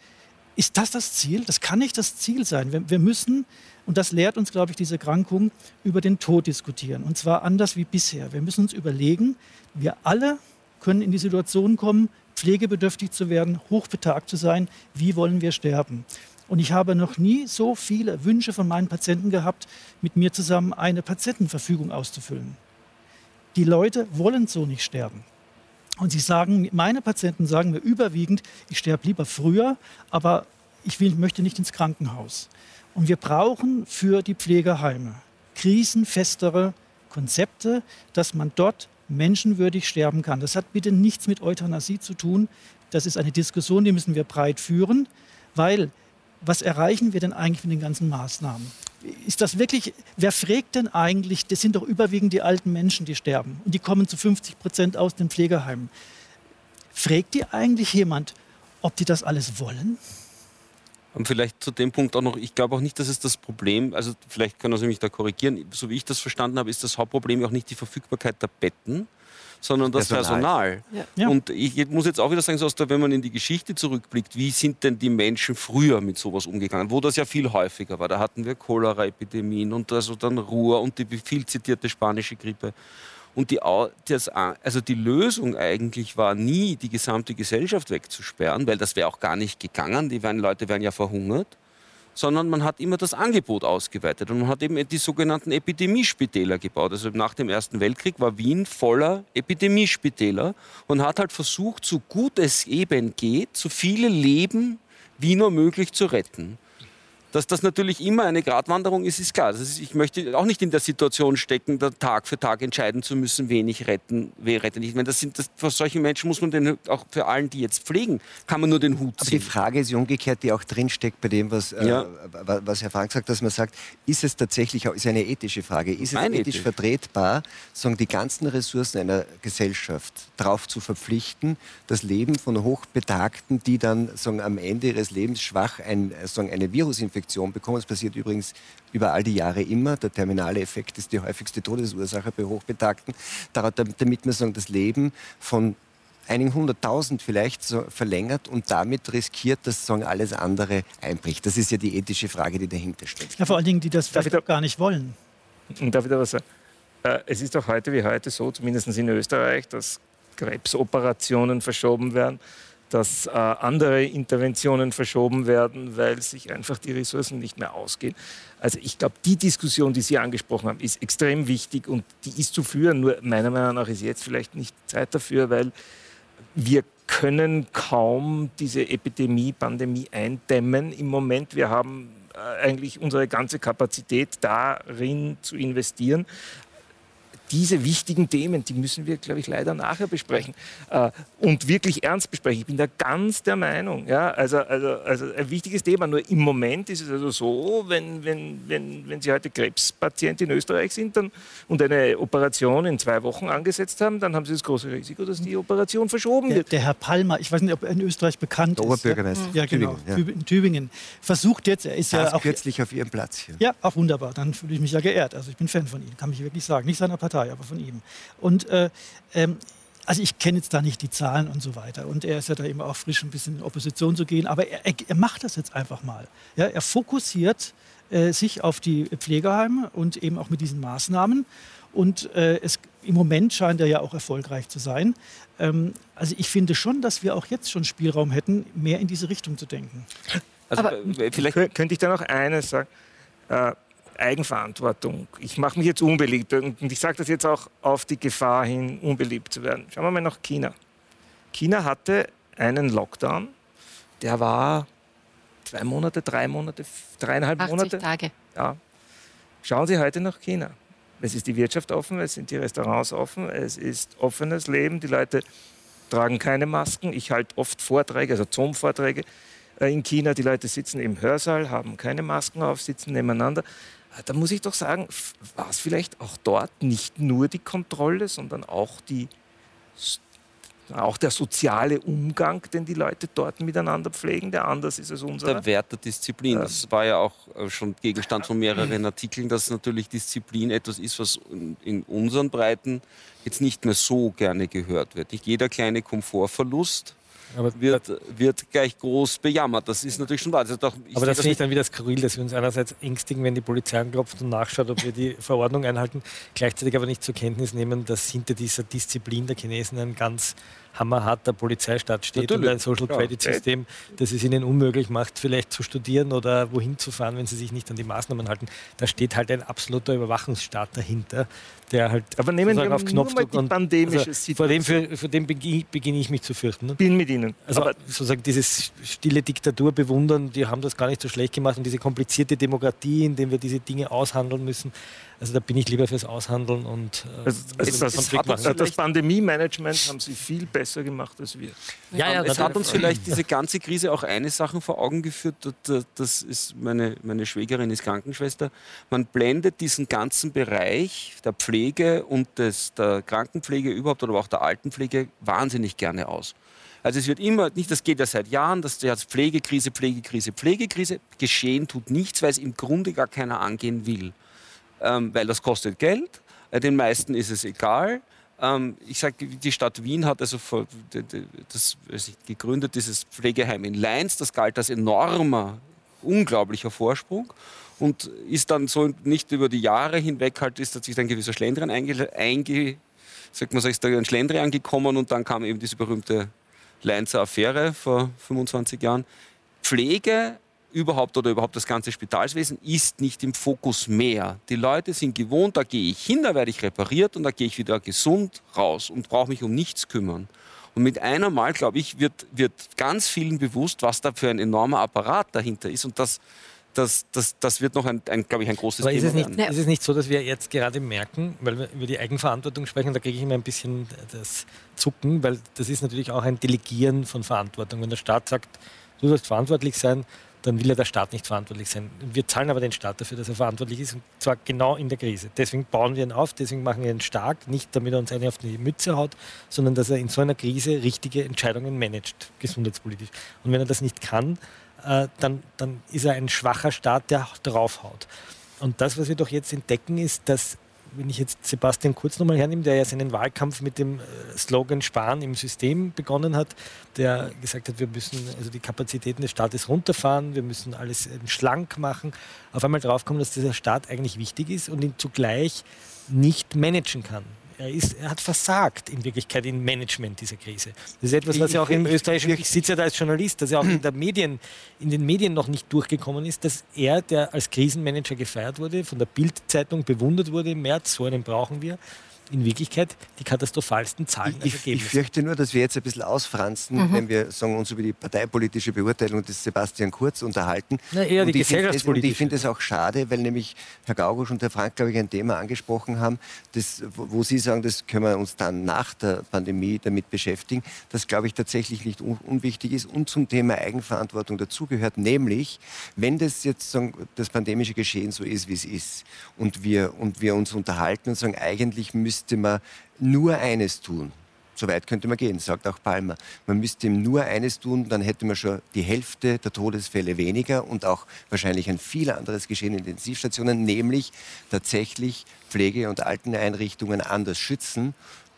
G: Ist das das Ziel? Das kann nicht das Ziel sein. Wir müssen, und das lehrt uns, glaube ich, diese Erkrankung, über den Tod diskutieren. Und zwar anders wie bisher. Wir müssen uns überlegen, wir alle können in die Situation kommen, pflegebedürftig zu werden, hochbetagt zu sein. Wie wollen wir sterben? Und ich habe noch nie so viele Wünsche von meinen Patienten gehabt, mit mir zusammen eine Patientenverfügung auszufüllen. Die Leute wollen so nicht sterben. Und sie sagen, meine Patienten sagen mir überwiegend, ich sterbe lieber früher, aber ich will, möchte nicht ins Krankenhaus. Und wir brauchen für die Pflegeheime krisenfestere Konzepte, dass man dort menschenwürdig sterben kann. Das hat bitte nichts mit Euthanasie zu tun. Das ist eine Diskussion, die müssen wir breit führen, weil was erreichen wir denn eigentlich mit den ganzen Maßnahmen? Ist das wirklich, wer fragt denn eigentlich, das sind doch überwiegend die alten Menschen, die sterben und die kommen zu 50 Prozent aus den Pflegeheimen. Fragt die eigentlich jemand, ob die das alles wollen?
D: Und vielleicht zu dem Punkt auch noch, ich glaube auch nicht, dass es das Problem, also vielleicht können Sie mich da korrigieren, so wie ich das verstanden habe, ist das Hauptproblem auch nicht die Verfügbarkeit der Betten, sondern das Personal. Personal. Ja. Und ich muss jetzt auch wieder sagen, so aus der, wenn man in die Geschichte zurückblickt, wie sind denn die Menschen früher mit sowas umgegangen, wo das ja viel häufiger war. Da hatten wir Cholera-Epidemien und also dann Ruhr und die viel zitierte spanische Grippe. Und die, das, also die Lösung eigentlich war nie, die gesamte Gesellschaft wegzusperren, weil das wäre auch gar nicht gegangen. Die Leute wären ja verhungert. Sondern man hat immer das Angebot ausgeweitet. Und man hat eben die sogenannten Epidemiespitäler gebaut. Also nach dem Ersten Weltkrieg war Wien voller Epidemiespitäler und hat halt versucht, so gut es eben geht, so viele Leben wie nur möglich zu retten. Dass das natürlich immer eine Gratwanderung ist, ist klar. Ist, ich möchte auch nicht in der Situation stecken, da Tag für Tag entscheiden zu müssen, wen ich retten, wer rettet nicht. Ich meine, das sind, das, für solche Menschen muss man den, auch für allen, die jetzt pflegen, kann man nur den Hut ziehen.
A: Aber die Frage ist umgekehrt, die auch drinsteckt bei dem, was, äh, ja. äh, was Herr Frank sagt, dass man sagt, ist es tatsächlich, ist eine ethische Frage, ist es ethisch Ethisch. vertretbar, sagen, die ganzen Ressourcen einer Gesellschaft darauf zu verpflichten, das Leben von Hochbetagten, die dann sagen, am Ende ihres Lebens schwach ein, sagen, eine Virusinfektion Infektion bekommen. Das passiert übrigens über all die Jahre immer. Der terminale Effekt ist die häufigste Todesursache bei Hochbetagten. Damit man sagen, das Leben von einigen hunderttausend vielleicht so verlängert und damit riskiert, dass sagen, alles andere einbricht. Das ist ja die ethische Frage, die dahinter steht.
G: Ja, vor allen Dingen, die das vielleicht auch gar nicht wollen.
B: Darf ich da was sagen? Äh, es ist doch heute wie heute so, zumindest in Österreich, dass Krebsoperationen verschoben werden dass äh, andere Interventionen verschoben werden, weil sich einfach die Ressourcen nicht mehr ausgehen. Also ich glaube, die Diskussion, die Sie angesprochen haben, ist extrem wichtig und die ist zu führen. Nur meiner Meinung nach ist jetzt vielleicht nicht Zeit dafür, weil wir können kaum diese Epidemie, Pandemie eindämmen im Moment. Wir haben äh, eigentlich unsere ganze Kapazität darin zu investieren diese wichtigen Themen, die müssen wir, glaube ich, leider nachher besprechen äh, und wirklich ernst besprechen. Ich bin da ganz der Meinung. Ja? Also, also, also ein wichtiges Thema. Nur im Moment ist es also so, wenn, wenn, wenn, wenn Sie heute Krebspatient in Österreich sind dann, und eine Operation in zwei Wochen angesetzt haben, dann haben Sie das große Risiko, dass die Operation verschoben
G: der,
B: wird.
G: Der Herr Palmer, ich weiß nicht, ob er in Österreich bekannt der ist.
A: Oberbürgermeister.
G: Ja, genau. Tübingen, ja. In Tübingen. Versucht jetzt, er ist
A: Saß
G: ja auch
A: kürzlich auf Ihrem Platz hier.
G: Ja, auch wunderbar. Dann fühle ich mich ja geehrt. Also ich bin Fan von Ihnen, kann mich wirklich sagen. Nicht seiner Partei. Partei, aber von ihm. Und äh, ähm, also ich kenne jetzt da nicht die Zahlen und so weiter. Und er ist ja da immer auch frisch, ein bisschen in Opposition zu gehen. Aber er, er macht das jetzt einfach mal. Ja, er fokussiert äh, sich auf die Pflegeheime und eben auch mit diesen Maßnahmen. Und äh, es, im Moment scheint er ja auch erfolgreich zu sein. Ähm, also ich finde schon, dass wir auch jetzt schon Spielraum hätten, mehr in diese Richtung zu denken.
B: Also Aber vielleicht könnte ich da noch eines sagen. Äh, Eigenverantwortung. Ich mache mich jetzt unbeliebt und ich sage das jetzt auch auf die Gefahr hin, unbeliebt zu werden. Schauen wir mal nach China. China hatte einen Lockdown, der war zwei Monate, drei Monate, dreieinhalb 80 Monate.
C: Tage.
B: Ja. Schauen Sie heute nach China. Es ist die Wirtschaft offen, es sind die Restaurants offen, es ist offenes Leben. Die Leute tragen keine Masken. Ich halte oft Vorträge, also Zoom-Vorträge äh, in China. Die Leute sitzen im Hörsaal, haben keine Masken auf, sitzen nebeneinander. Da muss ich doch sagen, war es vielleicht auch dort nicht nur die Kontrolle, sondern auch, die, auch der soziale Umgang, den die Leute dort miteinander pflegen, der anders ist als unser.
D: Der Wert der Disziplin. Das war ja auch äh, schon Gegenstand von mehreren Artikeln, dass natürlich Disziplin etwas ist, was in unseren Breiten jetzt nicht mehr so gerne gehört wird. Nicht jeder kleine Komfortverlust wird, wird gleich groß bejammert. Das ist natürlich schon wahr. Also
E: doch, aber das finde ich dann wieder skurril, dass wir uns einerseits ängstigen, wenn die Polizei anklopft und nachschaut, ob wir die <laughs> Verordnung einhalten, gleichzeitig aber nicht zur Kenntnis nehmen, dass hinter dieser Disziplin der Chinesen ein ganz hammerharter Polizeistaat steht Natürlich, und ein Social Credit System, das es ihnen unmöglich macht, vielleicht zu studieren oder wohin zu fahren, wenn sie sich nicht an die Maßnahmen halten. Da steht halt ein absoluter Überwachungsstaat dahinter, der halt
B: Aber nehmen wir auf Knopfdruck
E: und pandemische also, vor dem, für, vor dem beginne ich mich zu fürchten.
B: Ne? Bin mit Ihnen.
E: Also Aber sozusagen dieses stille Diktatur bewundern, die haben das gar nicht so schlecht gemacht und diese komplizierte Demokratie, in der wir diese Dinge aushandeln müssen. Also da bin ich lieber fürs Aushandeln und
B: äh, also, also das, das, das Pandemie-Management haben Sie viel besser gemacht als wir.
D: Ja, ja, es hat uns vielleicht diese <laughs> ganze Krise auch eine Sache vor Augen geführt. Das ist meine, meine Schwägerin ist Krankenschwester. Man blendet diesen ganzen Bereich der Pflege und des, der Krankenpflege überhaupt oder auch der Altenpflege wahnsinnig gerne aus. Also es wird immer, nicht, das geht ja seit Jahren, dass jetzt Pflegekrise, Pflegekrise, Pflegekrise. Geschehen tut nichts, weil es im Grunde gar keiner angehen will. Ähm, weil das kostet Geld. Äh, den meisten ist es egal. Ähm, ich sage, die Stadt Wien hat also vor, das, gegründet, dieses Pflegeheim in Leins. Das galt als enormer, unglaublicher Vorsprung und ist dann so nicht über die Jahre hinweg halt ist sich ein gewisser Schlendrian einge, einge sagt man so, ist da ein Schlendrian gekommen und dann kam eben diese berühmte Leinzer Affäre vor 25 Jahren. Pflege überhaupt oder überhaupt das ganze Spitalswesen ist nicht im Fokus mehr. Die Leute sind gewohnt, da gehe ich hin, da werde ich repariert und da gehe ich wieder gesund raus und brauche mich um nichts kümmern. Und mit einer Mal, glaube ich, wird, wird ganz vielen bewusst, was da für ein enormer Apparat dahinter ist. Und das, das, das, das wird noch, ein, ein glaube ich, ein großes
E: Aber Thema ist es, nicht, ist es nicht so, dass wir jetzt gerade merken, weil wir über die Eigenverantwortung sprechen, da kriege ich immer ein bisschen das Zucken, weil das ist natürlich auch ein Delegieren von Verantwortung. Wenn der Staat sagt, du sollst verantwortlich sein, dann will ja der Staat nicht verantwortlich sein. Wir zahlen aber den Staat dafür, dass er verantwortlich ist, und zwar genau in der Krise. Deswegen bauen wir ihn auf, deswegen machen wir ihn stark, nicht damit er uns eine auf die Mütze haut, sondern dass er in so einer Krise richtige Entscheidungen managt, gesundheitspolitisch. Und wenn er das nicht kann, äh, dann, dann ist er ein schwacher Staat, der draufhaut. Und das, was wir doch jetzt entdecken, ist, dass wenn ich jetzt Sebastian Kurz nochmal hernehme, der ja seinen Wahlkampf mit dem äh, Slogan Sparen im System begonnen hat, der gesagt hat, wir müssen also die Kapazitäten des Staates runterfahren, wir müssen alles äh, schlank machen, auf einmal draufkommen, dass dieser Staat eigentlich wichtig ist und ihn zugleich nicht managen kann. Er, ist, er hat versagt in Wirklichkeit im Management dieser Krise. Das ist etwas, was ja auch im österreichischen, ich sitze ja da als Journalist, dass ja auch in, der Medien, in den Medien noch nicht durchgekommen ist, dass er, der als Krisenmanager gefeiert wurde, von der Bild-Zeitung bewundert wurde im März, so einen brauchen wir, in Wirklichkeit die katastrophalsten Zahlen
A: ich, ich, ich fürchte nur, dass wir jetzt ein bisschen ausfranzen, mhm. wenn wir sagen, uns über die parteipolitische Beurteilung des Sebastian Kurz unterhalten.
E: Na, eher die gesellschaftspolitische.
A: Und ich finde es auch schade, weil nämlich Herr Gaugusch und Herr Frank, glaube ich, ein Thema angesprochen haben, das, wo Sie sagen, das können wir uns dann nach der Pandemie damit beschäftigen, das, glaube ich, tatsächlich nicht un unwichtig ist und zum Thema Eigenverantwortung dazugehört, nämlich, wenn das jetzt sagen, das pandemische Geschehen so ist, wie es ist und wir, und wir uns unterhalten und sagen, eigentlich müsste müsste man nur eines tun. So weit könnte man gehen, sagt auch Palmer. Man müsste ihm nur eines tun, dann hätte man schon die Hälfte der Todesfälle weniger und auch wahrscheinlich ein viel anderes Geschehen in Intensivstationen, nämlich tatsächlich Pflege- und Alteneinrichtungen anders schützen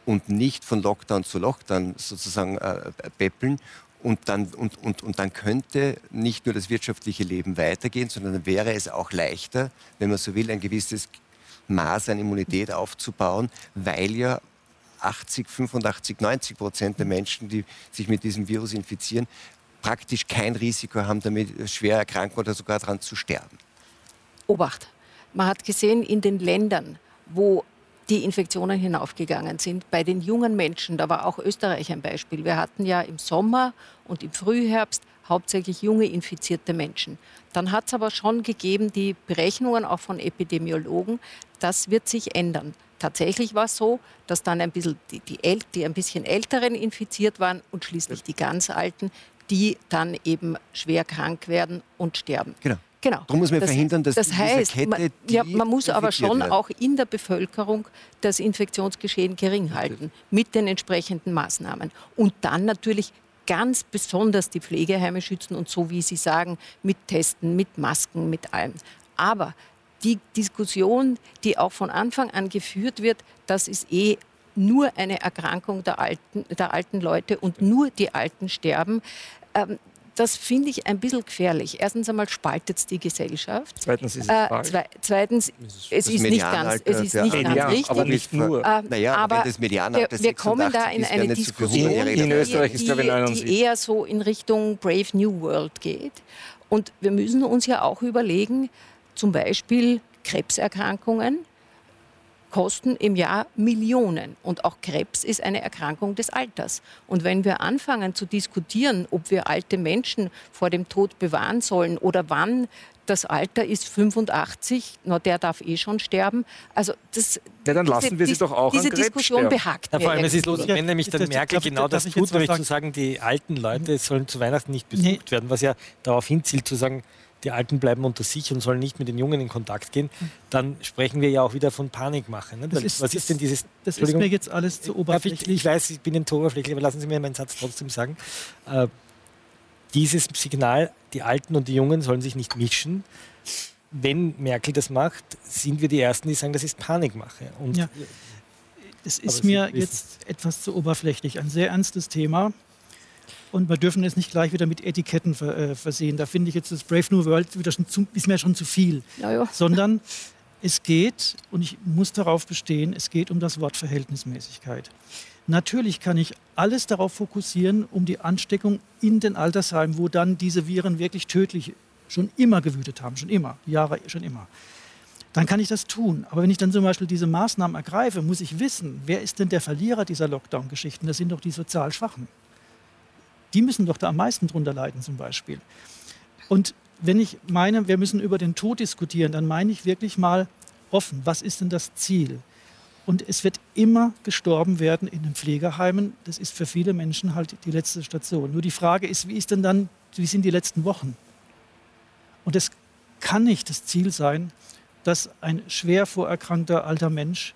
A: und nicht von Lockdown zu Lockdown sozusagen äh. Und dann, und, und, und dann könnte nicht nur das wirtschaftliche Leben weitergehen, sondern wäre es auch leichter, wenn man so will, ein gewisses Maß an Immunität aufzubauen, weil ja 80, 85, 90 Prozent der Menschen, die sich mit diesem Virus infizieren, praktisch kein Risiko haben, damit schwer erkranken oder sogar daran zu sterben.
C: Obacht. Man hat gesehen, in den Ländern, wo die Infektionen hinaufgegangen sind, bei den jungen Menschen, da war auch Österreich ein Beispiel. Wir hatten ja im Sommer und im Frühherbst hauptsächlich junge infizierte Menschen. Dann hat es aber schon gegeben, die Berechnungen auch von Epidemiologen, das wird sich ändern. Tatsächlich war es so, dass dann ein bisschen die, die, die ein bisschen Älteren infiziert waren und schließlich die ganz Alten, die dann eben schwer krank werden und sterben.
A: Genau. Genau. Darum muss man das, verhindern, dass
C: das heißt, Kette, man, ja, man muss aber schon werden. auch in der Bevölkerung das Infektionsgeschehen gering halten mit den entsprechenden Maßnahmen. Und dann natürlich ganz besonders die Pflegeheime schützen und so wie Sie sagen, mit Testen, mit Masken, mit allem. Aber die Diskussion, die auch von Anfang an geführt wird, das ist eh nur eine Erkrankung der alten, der alten Leute und nur die Alten sterben. Ähm, das finde ich ein bisschen gefährlich. Erstens einmal spaltet es die Gesellschaft.
B: Zweitens ist es äh,
C: zwe zweitens, es ist nicht ganz, es ist nicht ganz richtig.
B: Aber nicht nur.
C: Äh, naja, aber das wir, wir kommen da in eine Diskussion,
B: in Österreich ist, glaube ich,
C: 79. die eher so in Richtung Brave New World geht. Und wir müssen uns ja auch überlegen, zum Beispiel Krebserkrankungen kosten im Jahr Millionen. Und auch Krebs ist eine Erkrankung des Alters. Und wenn wir anfangen zu diskutieren, ob wir alte Menschen vor dem Tod bewahren sollen oder wann das Alter ist 85, na, der darf eh schon sterben. Also das,
B: ja, dann lassen diese, wir sie doch auch
C: Diese Diskussion sterben. behagt
E: ja, Vor allem, es ist los, wenn nämlich dann Merkel genau das tut, nämlich zu sagen, die alten Leute sollen zu Weihnachten nicht besucht nee. werden, was ja darauf hinzielt, zu sagen, die Alten bleiben unter sich und sollen nicht mit den Jungen in Kontakt gehen, dann sprechen wir ja auch wieder von Panikmache. Ne?
G: Ist, was ist denn dieses... Das ist mir jetzt alles zu oberflächlich.
E: Ich, ich, weiß, ich bin ein oberflächlich, aber lassen Sie mir meinen Satz trotzdem sagen. Äh, dieses Signal, die Alten und die Jungen sollen sich nicht mischen. Wenn Merkel das macht, sind wir die Ersten, die sagen, das ist Panikmache.
G: Und ja. Es ist mir jetzt etwas zu oberflächlich. Ein sehr ernstes Thema. Und wir dürfen es nicht gleich wieder mit Etiketten ver, äh, versehen. Da finde ich jetzt das Brave New World wieder schon zu, ist mir schon zu viel. Ja, ja. Sondern es geht, und ich muss darauf bestehen, es geht um das Wort Verhältnismäßigkeit. Natürlich kann ich alles darauf fokussieren, um die Ansteckung in den Altersheimen, wo dann diese Viren wirklich tödlich schon immer gewütet haben, schon immer, Jahre schon immer. Dann kann ich das tun. Aber wenn ich dann zum Beispiel diese Maßnahmen ergreife, muss ich wissen, wer ist denn der Verlierer dieser Lockdown-Geschichten? Das sind doch die sozial Schwachen die müssen doch da am meisten drunter leiden zum Beispiel. Und wenn ich meine, wir müssen über den Tod diskutieren, dann meine ich wirklich mal offen, was ist denn das Ziel? Und es wird immer gestorben werden in den Pflegeheimen. Das ist für viele Menschen halt die letzte Station. Nur die Frage ist, wie ist denn dann, wie sind die letzten Wochen? Und es kann nicht das Ziel sein, dass ein schwer vorerkrankter alter Mensch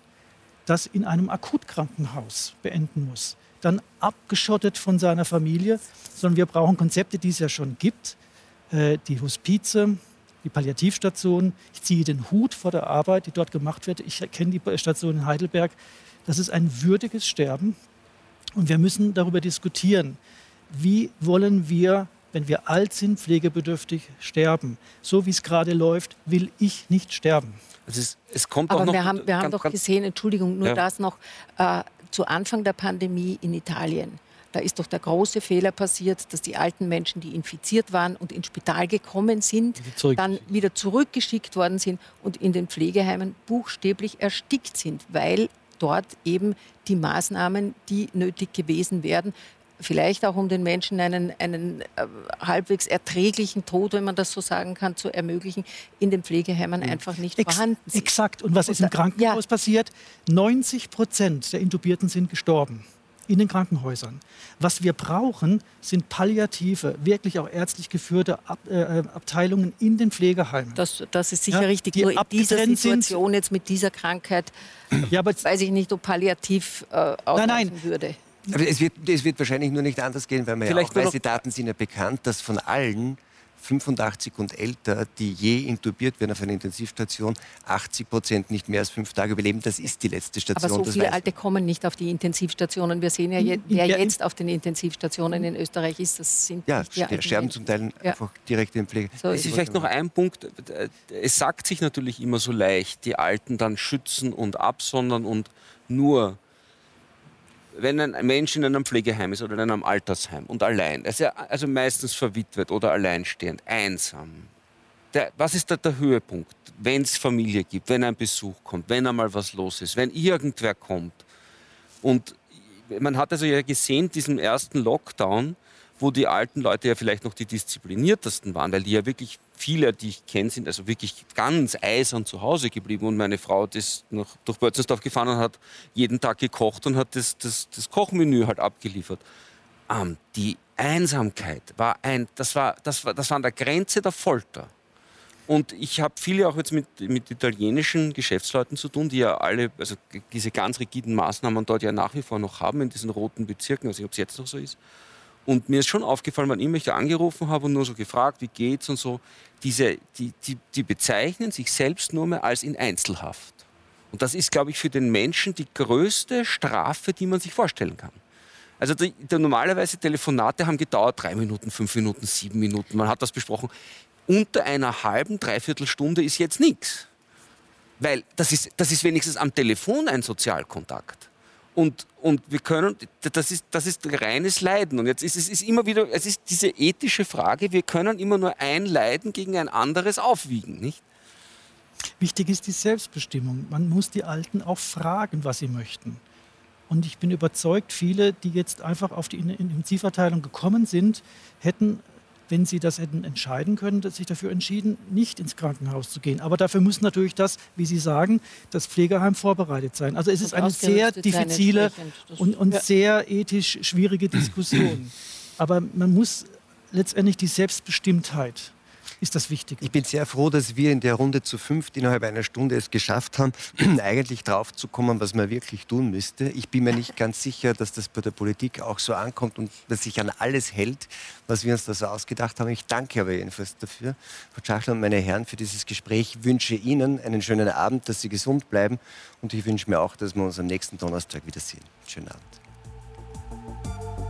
G: das in einem Akutkrankenhaus beenden muss dann abgeschottet von seiner Familie, sondern wir brauchen Konzepte, die es ja schon gibt. Äh, die Hospize, die Palliativstation. Ich ziehe den Hut vor der Arbeit, die dort gemacht wird. Ich kenne die Station in Heidelberg. Das ist ein würdiges Sterben. Und wir müssen darüber diskutieren, wie wollen wir, wenn wir alt sind, pflegebedürftig sterben. So wie es gerade läuft, will ich nicht sterben.
C: Also es, es kommt Aber wir haben, wir haben doch gesehen, Entschuldigung, nur ja. das noch, äh, zu Anfang der Pandemie in Italien. Da ist doch der große Fehler passiert, dass die alten Menschen, die infiziert waren und ins Spital gekommen sind, dann wieder zurückgeschickt worden sind und in den Pflegeheimen buchstäblich erstickt sind, weil dort eben die Maßnahmen, die nötig gewesen wären, vielleicht auch um den Menschen einen, einen äh, halbwegs erträglichen Tod, wenn man das so sagen kann, zu ermöglichen, in den Pflegeheimen mhm. einfach nicht Ex vorhanden
G: sind. Exakt. Und was ist im Krankenhaus ja. passiert? 90 Prozent der Intubierten sind gestorben in den Krankenhäusern. Was wir brauchen, sind palliative, wirklich auch ärztlich geführte Ab, äh, äh Abteilungen in den Pflegeheimen.
C: Das, das ist sicher ja, richtig. Die Nur in dieser Situation jetzt mit dieser Krankheit, ja, aber weiß ich nicht, ob palliativ äh, nein, nein. würde.
A: Aber es wird, es wird wahrscheinlich nur nicht anders gehen, weil man Vielleicht ja auch weiß, die Daten sind ja bekannt, dass von allen 85 und älter, die je intubiert werden auf einer Intensivstation, 80 Prozent nicht mehr als fünf Tage überleben. Das ist die letzte Station.
C: Aber so viele Alte kommen nicht auf die Intensivstationen. Wir sehen ja, je, wer jetzt auf den Intensivstationen in Österreich ist, das sind
A: ja, die sterben zum Teil ja. einfach direkt in Pflege.
D: So es ist vielleicht noch ein Punkt. Es sagt sich natürlich immer so leicht, die Alten dann schützen und absondern und nur wenn ein Mensch in einem Pflegeheim ist oder in einem Altersheim und allein, also, also meistens verwitwet oder alleinstehend, einsam, der, was ist da der Höhepunkt, wenn es Familie gibt, wenn ein Besuch kommt, wenn einmal was los ist, wenn irgendwer kommt? Und man hat also ja gesehen, diesen ersten Lockdown, wo die alten Leute ja vielleicht noch die diszipliniertesten waren, weil die ja wirklich viele, die ich kenne, sind also wirklich ganz eisern zu Hause geblieben. Und meine Frau ist noch durch Bötzensdorf gefahren und hat jeden Tag gekocht und hat das, das, das Kochmenü halt abgeliefert. Ähm, die Einsamkeit war ein, das war, das war, das war an der Grenze der Folter. Und ich habe viele auch jetzt mit, mit italienischen Geschäftsleuten zu tun, die ja alle, also diese ganz rigiden Maßnahmen dort ja nach wie vor noch haben in diesen roten Bezirken, also ob es jetzt noch so ist. Und mir ist schon aufgefallen, wenn ich mich da angerufen habe und nur so gefragt, wie geht's und so, diese, die, die, die bezeichnen sich selbst nur mehr als in Einzelhaft. Und das ist, glaube ich, für den Menschen die größte Strafe, die man sich vorstellen kann. Also die, die, normalerweise Telefonate haben gedauert drei Minuten, fünf Minuten, sieben Minuten. Man hat das besprochen. Unter einer halben, dreiviertel Stunde ist jetzt nichts. Weil das ist, das ist wenigstens am Telefon ein Sozialkontakt. Und, und wir können, das ist, das ist reines Leiden. Und jetzt ist es ist immer wieder, es ist diese ethische Frage, wir können immer nur ein Leiden gegen ein anderes aufwiegen, nicht?
G: Wichtig ist die Selbstbestimmung. Man muss die Alten auch fragen, was sie möchten. Und ich bin überzeugt, viele, die jetzt einfach auf die Intensivverteilung gekommen sind, hätten wenn sie das hätten entscheiden können, sich dafür entschieden, nicht ins Krankenhaus zu gehen. Aber dafür muss natürlich das, wie Sie sagen, das Pflegeheim vorbereitet sein. Also es ist eine sehr diffizile und, und ja. sehr ethisch schwierige Diskussion. <clears throat> Aber man muss letztendlich die Selbstbestimmtheit ist das wichtig.
A: Ich bin sehr froh, dass wir in der Runde zu fünft innerhalb einer Stunde es geschafft haben, <clears throat> eigentlich drauf zu kommen, was man wirklich tun müsste. Ich bin mir nicht ganz sicher, dass das bei der Politik auch so ankommt und dass sich an alles hält, was wir uns da so ausgedacht haben. Ich danke aber jedenfalls dafür. Frau Schachler und meine Herren, für dieses Gespräch ich wünsche Ihnen einen schönen Abend, dass Sie gesund bleiben und ich wünsche mir auch, dass wir uns am nächsten Donnerstag wiedersehen. Schönen Abend.